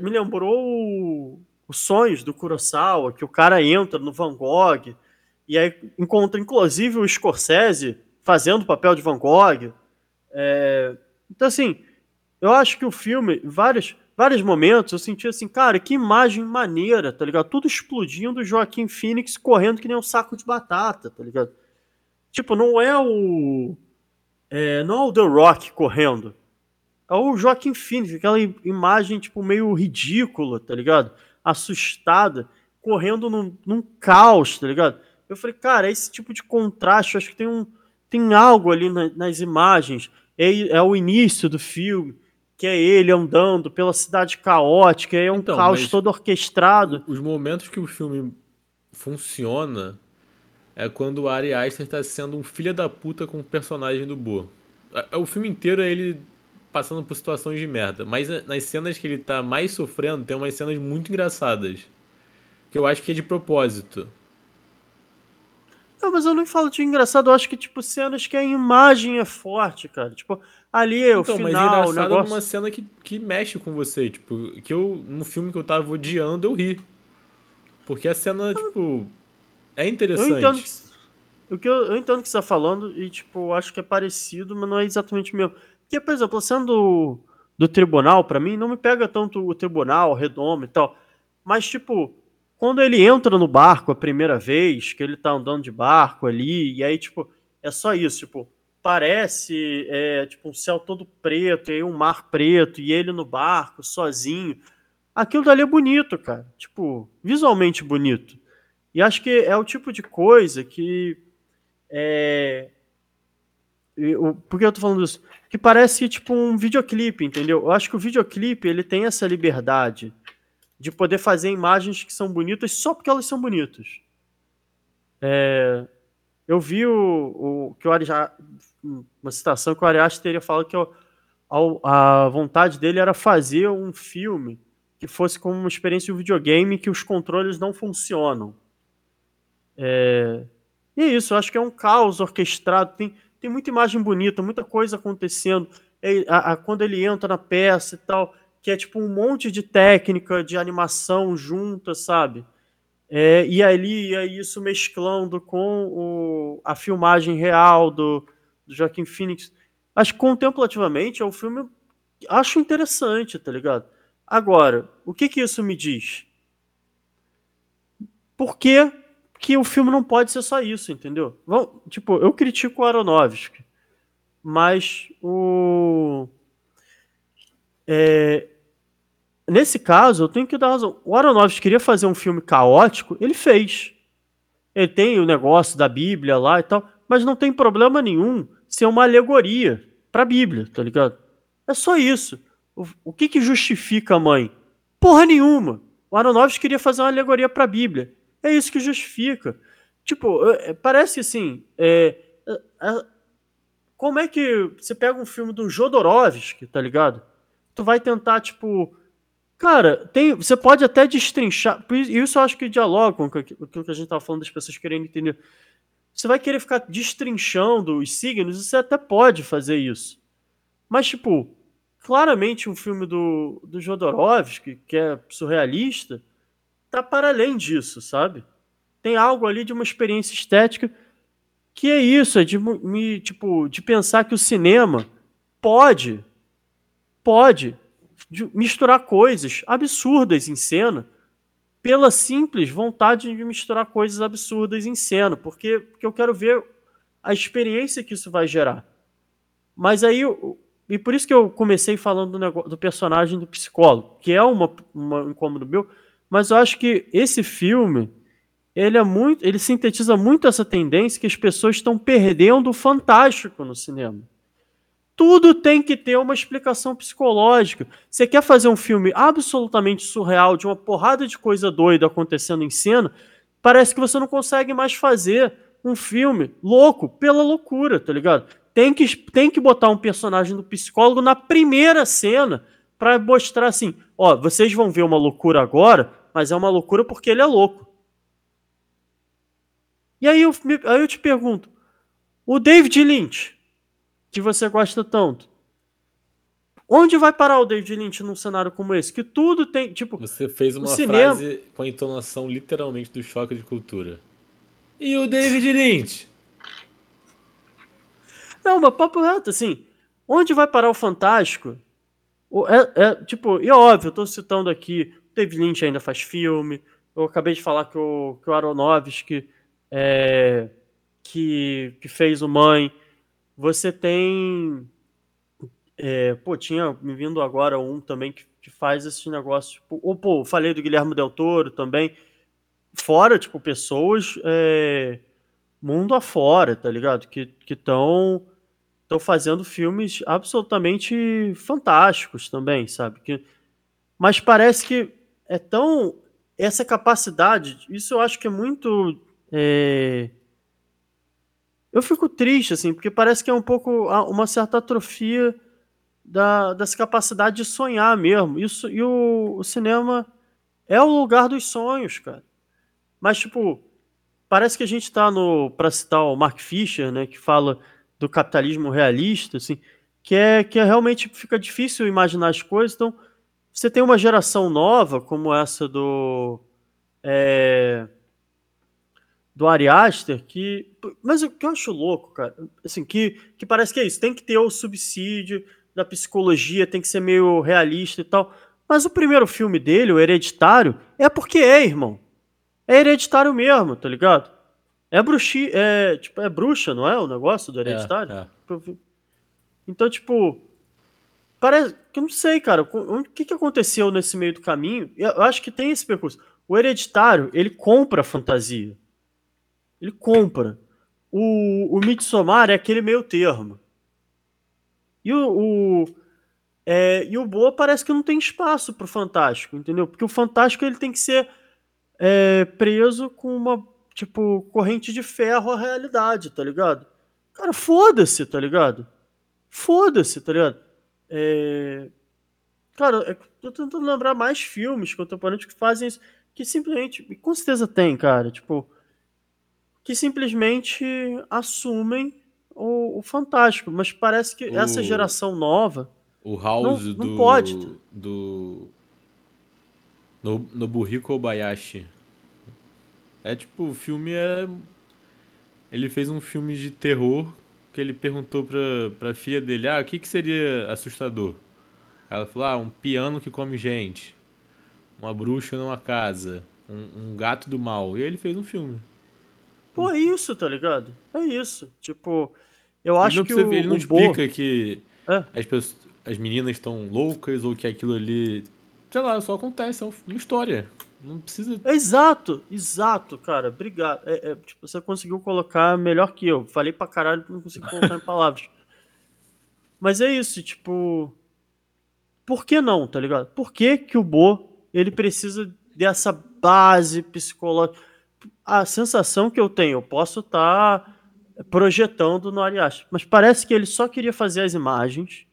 Me lembrou os sonhos do Kurosawa, que o cara entra no Van Gogh, e aí encontra inclusive o Scorsese fazendo o papel de Van Gogh. É, Então, assim, eu acho que o filme, vários, vários momentos, eu senti assim, cara, que imagem maneira, tá ligado? Tudo explodindo, Joaquim Phoenix correndo que nem um saco de batata, tá ligado? Tipo, não é o. é, não é o The Rock correndo. É o Joaquim Phoenix, aquela imagem, tipo, meio ridícula, tá ligado? Assustada, correndo num, num caos, tá ligado? Eu falei, cara, esse tipo de contraste, acho que tem um. Tem algo ali na- nas imagens. É, é o início do filme, que é ele andando pela cidade caótica, é um Então, caos todo orquestrado. Os momentos que o filme funciona é quando o Ari Aster tá sendo um filho da puta com o personagem do Bo. A- O filme inteiro é ele passando por situações de merda, mas na- nas cenas que ele tá mais sofrendo, tem umas cenas muito engraçadas. Que eu acho que é de propósito. Não, mas eu não falo de engraçado, eu acho que, tipo, cenas que a imagem é forte, cara. Tipo, ali é o Então, mas final, o engraçado é negócio. uma cena que, que mexe com você, tipo, que eu, no filme que eu tava odiando, eu ri. Porque a cena, tipo, é Eu interessante. entendo que, o que eu, eu entendo o que você tá falando e, tipo, eu acho que é parecido, mas não é exatamente o mesmo. Porque, por exemplo, cena do, tribunal, pra mim, não me pega tanto o tribunal, o redomo e tal. Mas, tipo, quando ele entra no barco a primeira vez, que ele tá andando de barco ali, e aí, tipo, é só isso, tipo, parece, é, tipo, um céu todo preto, e aí um mar preto, e ele no barco, sozinho. Aquilo dali é bonito, cara. Tipo, visualmente bonito. E acho que é o tipo de coisa que. É, por que eu tô falando isso? Que parece tipo um videoclipe, entendeu? Eu acho que o videoclipe ele tem essa liberdade de poder fazer imagens que são bonitas só porque elas são bonitas. É, eu vi o, o que o Ari, Ja- uma citação que o Ari Aster teria falado que o- a, a vontade dele era fazer um filme que fosse como uma experiência de um videogame que os controles não funcionam. É, E é isso, eu acho que é um caos orquestrado, tem, tem muita imagem bonita, muita coisa acontecendo. É, a- a- quando ele entra na peça e tal, que é tipo um monte de técnica de animação junta, sabe? É, e ali é isso mesclando com o- a filmagem real do, do Joaquim Phoenix. Acho que contemplativamente é um filme. Acho interessante, tá ligado? Agora, o que que isso me diz? Por que, que o filme não pode ser só isso, entendeu? Tipo, eu critico o Aronofsky, mas o. é, nesse caso, eu tenho que dar razão. O Aronofsky queria fazer um filme caótico, ele fez. Ele tem o negócio da Bíblia lá e tal, mas não tem problema nenhum ser uma alegoria pra Bíblia, tá ligado? É só isso. O, o que que justifica a mãe? Porra nenhuma. O Aronofsky queria fazer uma alegoria pra Bíblia. É isso que justifica. Tipo, é, é, parece assim. é, é, é, como é que você pega um filme do Jodorowsky, tá ligado? Tu vai tentar, tipo. Cara, tem, você pode até destrinchar. por isso- eu acho que dialoga com aquilo que a gente tava falando das pessoas querendo entender. Você vai querer ficar destrinchando os signos, você até pode fazer isso. Mas, tipo, claramente um filme do, do Jodorowsky, que é surrealista, tá para além disso, sabe? Tem algo ali de uma experiência estética que é isso, é de me, tipo, de pensar que o cinema pode, pode de- misturar coisas absurdas em cena pela simples vontade de misturar coisas absurdas em cena, porque, porque eu quero ver a experiência que isso vai gerar. Mas aí, e por isso que eu comecei falando do, nego- do personagem do psicólogo, que é uma, uma- um incômodo meu, mas eu acho que esse filme, ele é muito, ele sintetiza muito essa tendência que as pessoas estão perdendo o fantástico no cinema. Tudo tem que ter uma explicação psicológica. Você quer fazer um filme absolutamente surreal, de uma porrada de coisa doida acontecendo em cena, parece que você não consegue mais fazer um filme louco pela loucura, tá ligado? Tem que, tem que botar um personagem do psicólogo na primeira cena pra mostrar assim: ó, vocês vão ver uma loucura agora, mas é uma loucura porque ele é louco. E aí eu, aí eu te pergunto: o David Lynch, que você gosta tanto, onde vai parar o David Lynch num cenário como esse? Que tudo tem, tipo, Você fez uma cinema- frase com a entonação literalmente do choque de cultura. E o David Lynch? Não, mas papo reto, assim, onde vai parar o Fantástico? É, é, tipo, e é óbvio, eu tô citando aqui, o David Lynch ainda faz filme, eu acabei de falar que o, que o Aronofsky, é, que, que fez o Mãe, você tem, é, pô, tinha me vindo agora um também que, que faz esses negócios, tipo, ou, pô, falei do Guilherme Del Toro também, fora, tipo, pessoas é, mundo afora, tá ligado? Que estão estão fazendo filmes absolutamente fantásticos também, sabe? Que, mas parece que é tão essa capacidade, isso eu acho que é muito é, eu fico triste assim, porque parece que é um pouco uma certa atrofia da, dessa capacidade de sonhar mesmo. Isso e o, o cinema é o lugar dos sonhos, cara. Mas tipo, parece que a gente está no para citar o Mark Fisher, né, que fala do capitalismo realista, assim, que é que é realmente fica difícil imaginar as coisas. Então, você tem uma geração nova como essa do é, do Ari Aster, que mas o que eu acho louco, cara, assim, que que parece que é isso, tem que ter o subsídio da psicologia, tem que ser meio realista e tal. Mas o primeiro filme dele, o Hereditário, é porque é, irmão. É hereditário mesmo, tá ligado? É bruxi, é, tipo, é bruxa, não é o negócio do hereditário? É, é. Então, tipo, parece que eu não sei, cara, o o que, que aconteceu nesse meio do caminho? Eu acho que tem esse percurso. O hereditário, ele compra a fantasia. Ele compra. O, o Midsommar é aquele meio termo. E o, o, é, e o Boa parece que não tem espaço pro fantástico, entendeu? Porque o fantástico ele tem que ser é, preso com uma, tipo, corrente de ferro à realidade, tá ligado? Cara, foda-se, tá ligado? Foda-se, tá ligado? É... Cara, é, tô tentando lembrar mais filmes contemporâneos que fazem isso, que simplesmente, com certeza tem, cara, tipo, que simplesmente assumem o, o fantástico, mas parece que essa O- geração nova, O House Não- não do. pode. Do. No, Nobuhiko Kobayashi. É tipo, o filme é. Ele fez um filme de terror que ele perguntou pra, pra filha dele: Ah, o que, que seria assustador? Ela falou: Ah, um piano que come gente. Uma bruxa numa casa. Um, um gato do mal. E aí ele fez um filme. Pô, é isso, tá ligado? É isso. Tipo, eu acho que o, ele não o Bo- explica que É. as, pessoas, as meninas estão loucas ou que aquilo ali. Sei lá, só acontece, é uma história. Não precisa. Exato, exato, cara. Obrigado. É, é, tipo, você conseguiu colocar melhor que eu. Falei pra caralho, não consegui colocar em (laughs) palavras. Mas é isso, tipo. Por que não, tá ligado? Por que, que o Bo ele precisa dessa base psicológica? A sensação que eu tenho, eu posso estar projetando no Arias, mas parece que ele só queria fazer as imagens,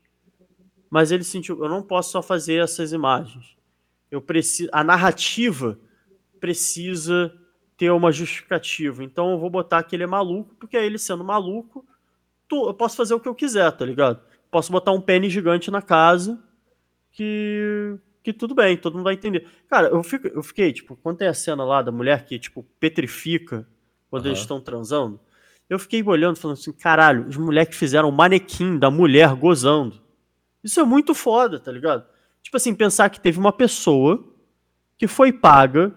mas ele sentiu, eu não posso só fazer essas imagens. Eu preciso, a narrativa precisa ter uma justificativa. Então eu vou botar que ele é maluco, porque aí ele sendo maluco, eu posso fazer o que eu quiser, tá ligado? Posso botar um pênis gigante na casa que que tudo bem, todo mundo vai entender. Cara, eu, fico, eu fiquei, tipo, quando tem a cena lá da mulher que, tipo, petrifica quando eles Aham. estão transando, eu fiquei olhando falando assim, caralho, os moleques fizeram um manequim da mulher gozando. Isso é muito foda, tá ligado? Tipo assim, pensar que teve uma pessoa que foi paga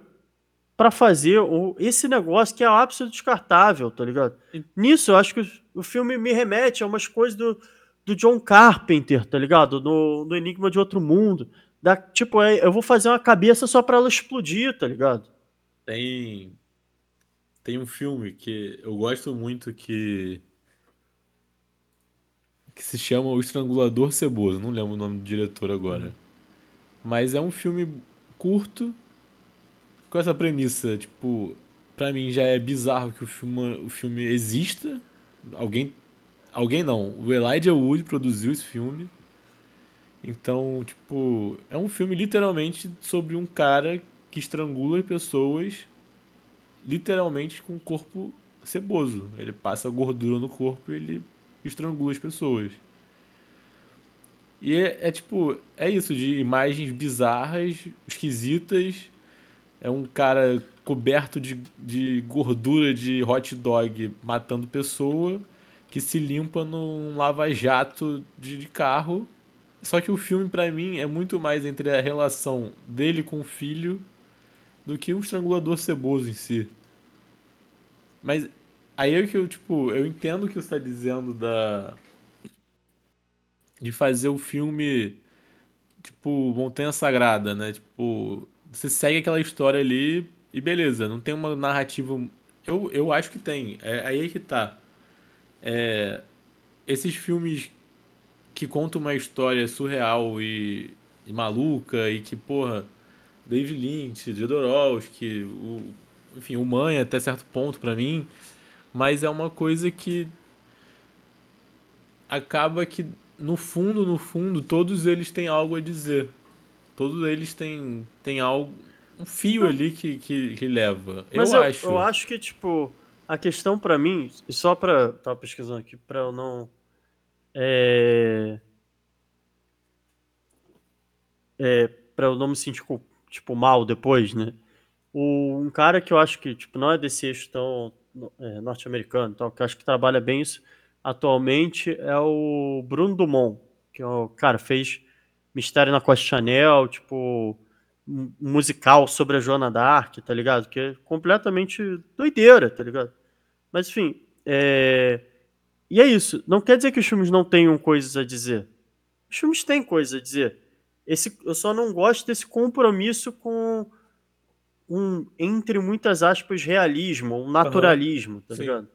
pra fazer o- esse negócio que é absolutamente descartável, tá ligado? Nisso, eu acho que o, o filme me remete a umas coisas do, do John Carpenter, tá ligado? No, no Enigma de Outro Mundo. Da, tipo, é, eu vou fazer uma cabeça só pra ela explodir, tá ligado? Tem. Tem um filme que eu gosto muito que. que se chama O Estrangulador Ceboso. Não lembro o nome do diretor agora. Mas é um filme curto com essa premissa. Tipo, pra mim já é bizarro que o filme, o filme exista. Alguém. Alguém não. O Elijah Wood produziu esse filme. Então, tipo, é um filme literalmente sobre um cara que estrangula pessoas literalmente com o corpo ceboso. Ele passa gordura no corpo e ele estrangula as pessoas. E é, é tipo, é isso, de imagens bizarras, esquisitas. É um cara coberto de, de gordura de hot dog matando pessoa que se limpa num lava-jato de, de carro. Só que o filme, pra mim, é muito mais entre a relação dele com o filho do que o estrangulador ceboso em si. Mas aí é que eu, tipo, eu entendo o que você tá dizendo da. De fazer o filme, tipo, Montanha Sagrada, né? Tipo, você segue aquela história ali e beleza, não tem uma narrativa. Eu, eu acho que tem. É aí é que tá. É, esses filmes que contam uma história surreal e, e maluca e que, porra, David Lynch, Jodorowsky, o, enfim, o Mãe até certo ponto pra mim, mas é uma coisa que acaba que no fundo, no fundo, todos eles têm algo a dizer. Todos eles têm, têm algo, um fio ali que, que, que leva. Mas eu, eu, acho. eu acho que, tipo, a questão pra mim, e só pra. Tava pesquisando aqui, pra eu não. É. É, pra eu não me sentir, tipo, mal depois, né? O, um cara que eu acho que, tipo, não é desse eixo tão é, norte-americano, tal, que eu acho que trabalha bem isso atualmente é o Bruno Dumont, que é o cara fez Mistério na Costa Chanel, tipo, musical sobre a Joana d'Arc, tá ligado? Que é completamente doideira, tá ligado? Mas enfim, é... e é isso. Não quer dizer que os filmes não tenham coisas a dizer. Os filmes têm coisas a dizer. Esse, eu só não gosto desse compromisso com um, entre muitas aspas, realismo, um naturalismo, tá Sim. ligado?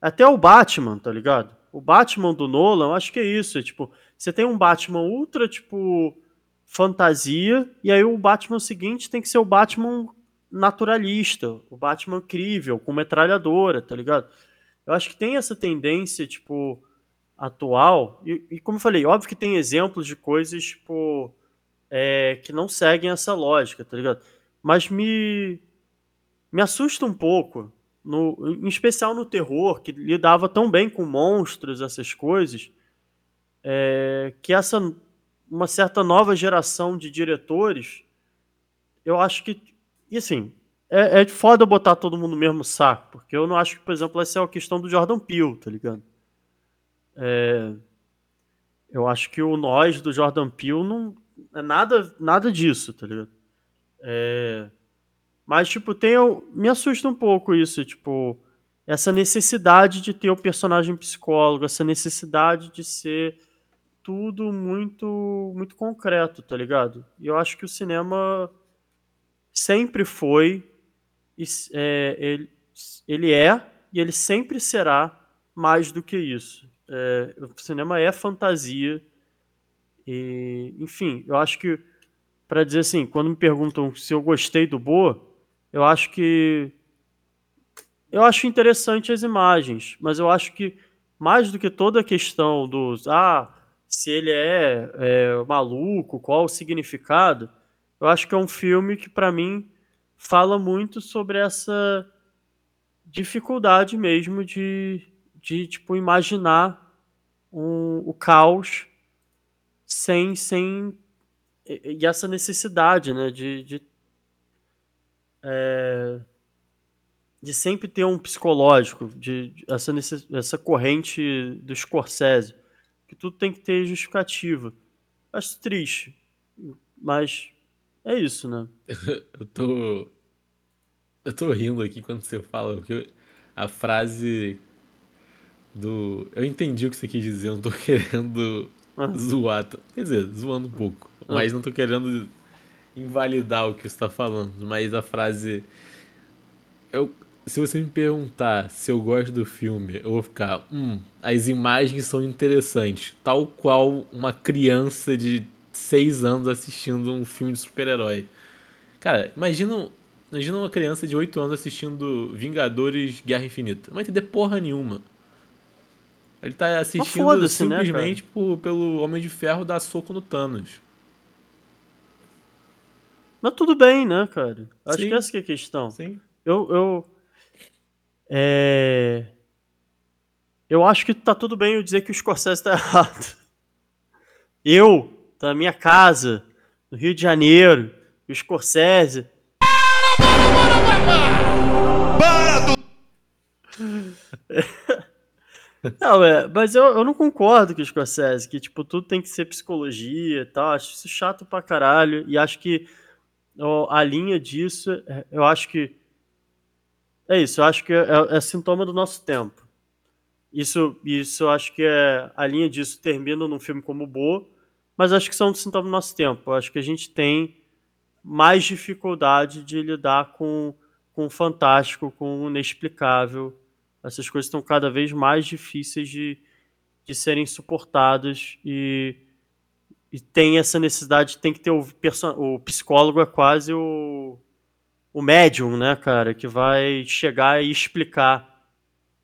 Até o Batman, tá ligado? O Batman do Nolan, eu acho que é isso. É, tipo, você tem um Batman ultra, tipo, fantasia, e aí o Batman seguinte tem que ser o Batman naturalista, o Batman crível, com metralhadora, tá ligado? Eu acho que tem essa tendência, tipo, atual, e, e como eu falei, óbvio que tem exemplos de coisas, tipo, é, que não seguem essa lógica, tá ligado? Mas me, me assusta um pouco, no, em especial no terror, que lidava tão bem com monstros, essas coisas, é, que essa uma certa nova geração de diretores, eu acho que, e assim, é, é foda botar todo mundo no mesmo saco, porque eu não acho que, por exemplo, essa é a questão do Jordan Peele, tá ligado? É, eu acho que o nós do Jordan Peele não é nada, nada disso, tá ligado? É, mas, tipo, tem, eu- me assusta um pouco isso, tipo, essa necessidade de ter o personagem psicólogo, essa necessidade de ser tudo muito, muito concreto, tá ligado? E eu acho que o cinema sempre foi, é, ele, ele é e ele sempre será mais do que isso. É, o cinema é fantasia. E, enfim, eu acho que, para dizer assim, quando me perguntam se eu gostei do Boa, eu acho que. Eu acho interessante as imagens, mas eu acho que, mais do que toda a questão dos. Ah, se ele é, é maluco, qual o significado, eu acho que é um filme que, para mim, fala muito sobre essa dificuldade mesmo de, de tipo, imaginar um, o caos sem, sem e, essa necessidade, né, de, de, é, de sempre ter um psicológico, de, de- essa, necess- essa corrente do Scorsese, que tudo tem que ter justificativa. Acho triste, mas é isso, né? (laughs) Eu tô. Eu tô rindo aqui quando você fala, porque a frase do. Eu entendi o que você quis dizer, eu não tô (laughs) querendo Ah. zoar. Quer dizer, zoando um pouco. Mas não tô querendo invalidar o que você tá falando. Mas a frase. Eu, se você me perguntar se eu gosto do filme, eu vou ficar. Hum, as imagens são interessantes. Tal qual uma criança de 6 anos assistindo um filme de super-herói. Cara, imagina, imagina uma criança de 8 anos assistindo Vingadores Guerra Infinita. Não vai entender porra nenhuma. Ele tá assistindo né, simplesmente por- pelo Homem de Ferro dar soco no Thanos. Mas tudo bem, né, cara? Acho Sim. que essa que é a questão. Sim. Eu, eu, é... eu acho que tá tudo bem eu dizer que o Scorsese tá (laughs) errado. Eu, tá na minha casa, no Rio de Janeiro, o Scorsese. Não, é, mas eu, eu não concordo com o Scorsese, que, tipo, tudo tem que ser psicologia e tal. Acho isso chato pra caralho. E acho que ó, a linha disso, é, eu acho que. É isso, eu acho que é, é sintoma do nosso tempo. Isso, isso eu acho que é. A linha disso termina num filme como Bo, mas acho que são um sintoma do nosso tempo. Acho que a gente tem mais dificuldade de lidar com, com o fantástico, com o inexplicável. Essas coisas estão cada vez mais difíceis de, de serem suportadas e, e tem essa necessidade, tem que ter o, o psicólogo é quase o, o médium, né, cara, que vai chegar e explicar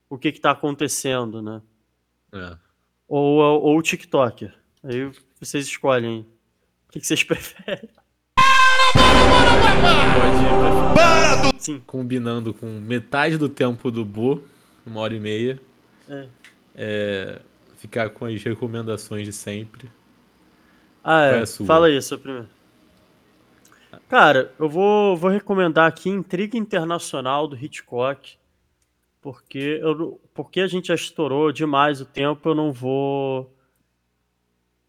o que está acontecendo, né? É. Ou, ou o TikToker. Aí vocês escolhem. O que, que vocês (laughs) preferem? Pode Sim. combinando com metade do tempo do Bo, uma hora e meia. É. É, ficar com as recomendações de sempre. Ah, é. é? Fala sua primeira. Cara, eu vou, vou recomendar aqui Intriga Internacional do Hitchcock, porque, eu, porque a gente já estourou demais o tempo, eu não vou.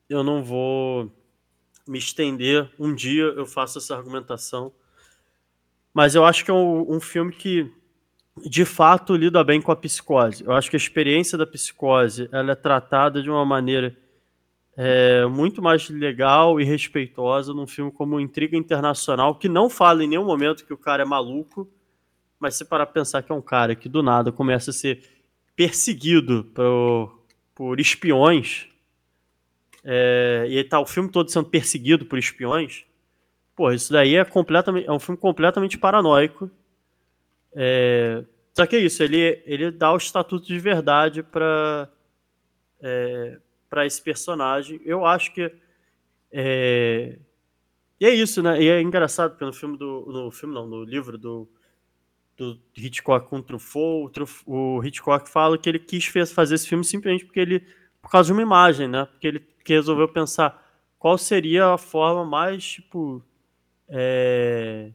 Eu não vou me estender. Um dia eu faço essa argumentação. Mas eu acho que é um, um filme que, de fato, lida bem com a psicose. Eu acho que a experiência da psicose ela é tratada de uma maneira é, muito mais legal e respeitosa num filme como Intriga Internacional, que não fala em nenhum momento que o cara é maluco, mas se parar pra pensar que é um cara que do nada começa a ser perseguido por, por espiões, é, e tá o filme todo sendo perseguido por espiões, pô, isso daí é, completamente, é um filme completamente paranoico. É, só que é isso, ele, ele dá o estatuto de verdade para para esse personagem. Eu acho que é... e é isso, né? E é engraçado porque no filme do no filme não, no livro do do Hitchcock com o Truffaut, o, Hitchcock fala que ele quis fazer esse filme simplesmente porque ele por causa de uma imagem, né? Porque ele que resolveu pensar qual seria a forma mais tipo é,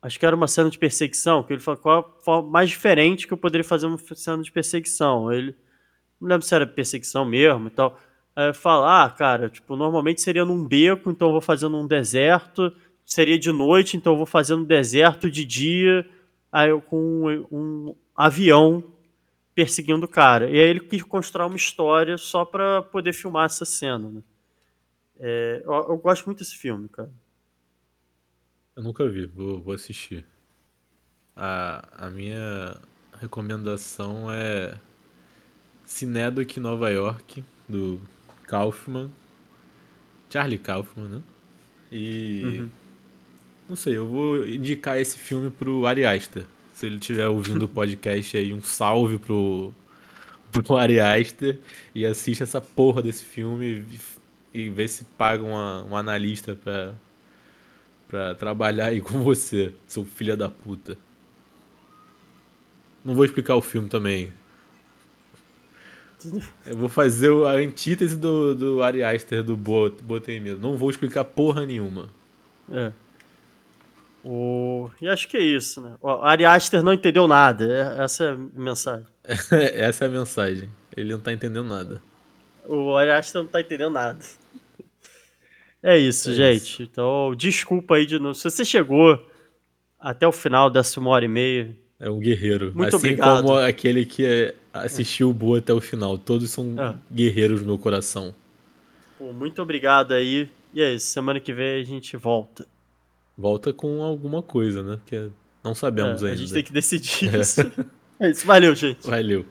Acho que era uma cena de perseguição, que ele falou qual a forma mais diferente que eu poderia fazer uma cena de perseguição. Ele não lembro se era perseguição mesmo e tal. Aí fala, ah, cara, tipo, normalmente seria num beco, então eu vou fazer num deserto. Seria de noite, então eu vou fazer no deserto de dia, aí eu com um, um avião perseguindo o cara. E aí ele quis construir uma história só pra poder filmar essa cena, né? É, eu, eu gosto muito desse filme, cara. Eu nunca vi, vou, vou assistir. A, a minha recomendação é Cinedoc Nova York, do Kaufman. Charlie Kaufman, né? E. Uhum. Não sei, eu vou indicar esse filme pro Ari Aster. Se ele estiver ouvindo o podcast aí, um salve pro, pro Ari Aster e assiste essa porra desse filme e, e vê se paga uma, um analista pra, pra trabalhar aí com você, seu filho da puta. Não vou explicar o filme também. Eu vou fazer a antítese do, do Ari Aster do Bo- Botei Medo. Não vou explicar porra nenhuma. É. O... E acho que é isso, né? O Ari Aster não entendeu nada. é- Essa é a mensagem. (laughs) Essa é a mensagem. Ele não tá entendendo nada. O Ari Aster não tá entendendo nada. É isso, É gente. Então, desculpa aí de novo. Se você chegou até o final dessa uma hora e meia, É um guerreiro. Muito assim obrigado. como aquele que é, assistir o Boa até o final. Todos são Ah. guerreiros no meu coração. Pô, muito obrigado aí. E é isso, semana que vem a gente volta. Volta com alguma coisa, né? Que não sabemos É, a ainda. gente tem que decidir (laughs) isso. É isso, valeu, gente. Valeu.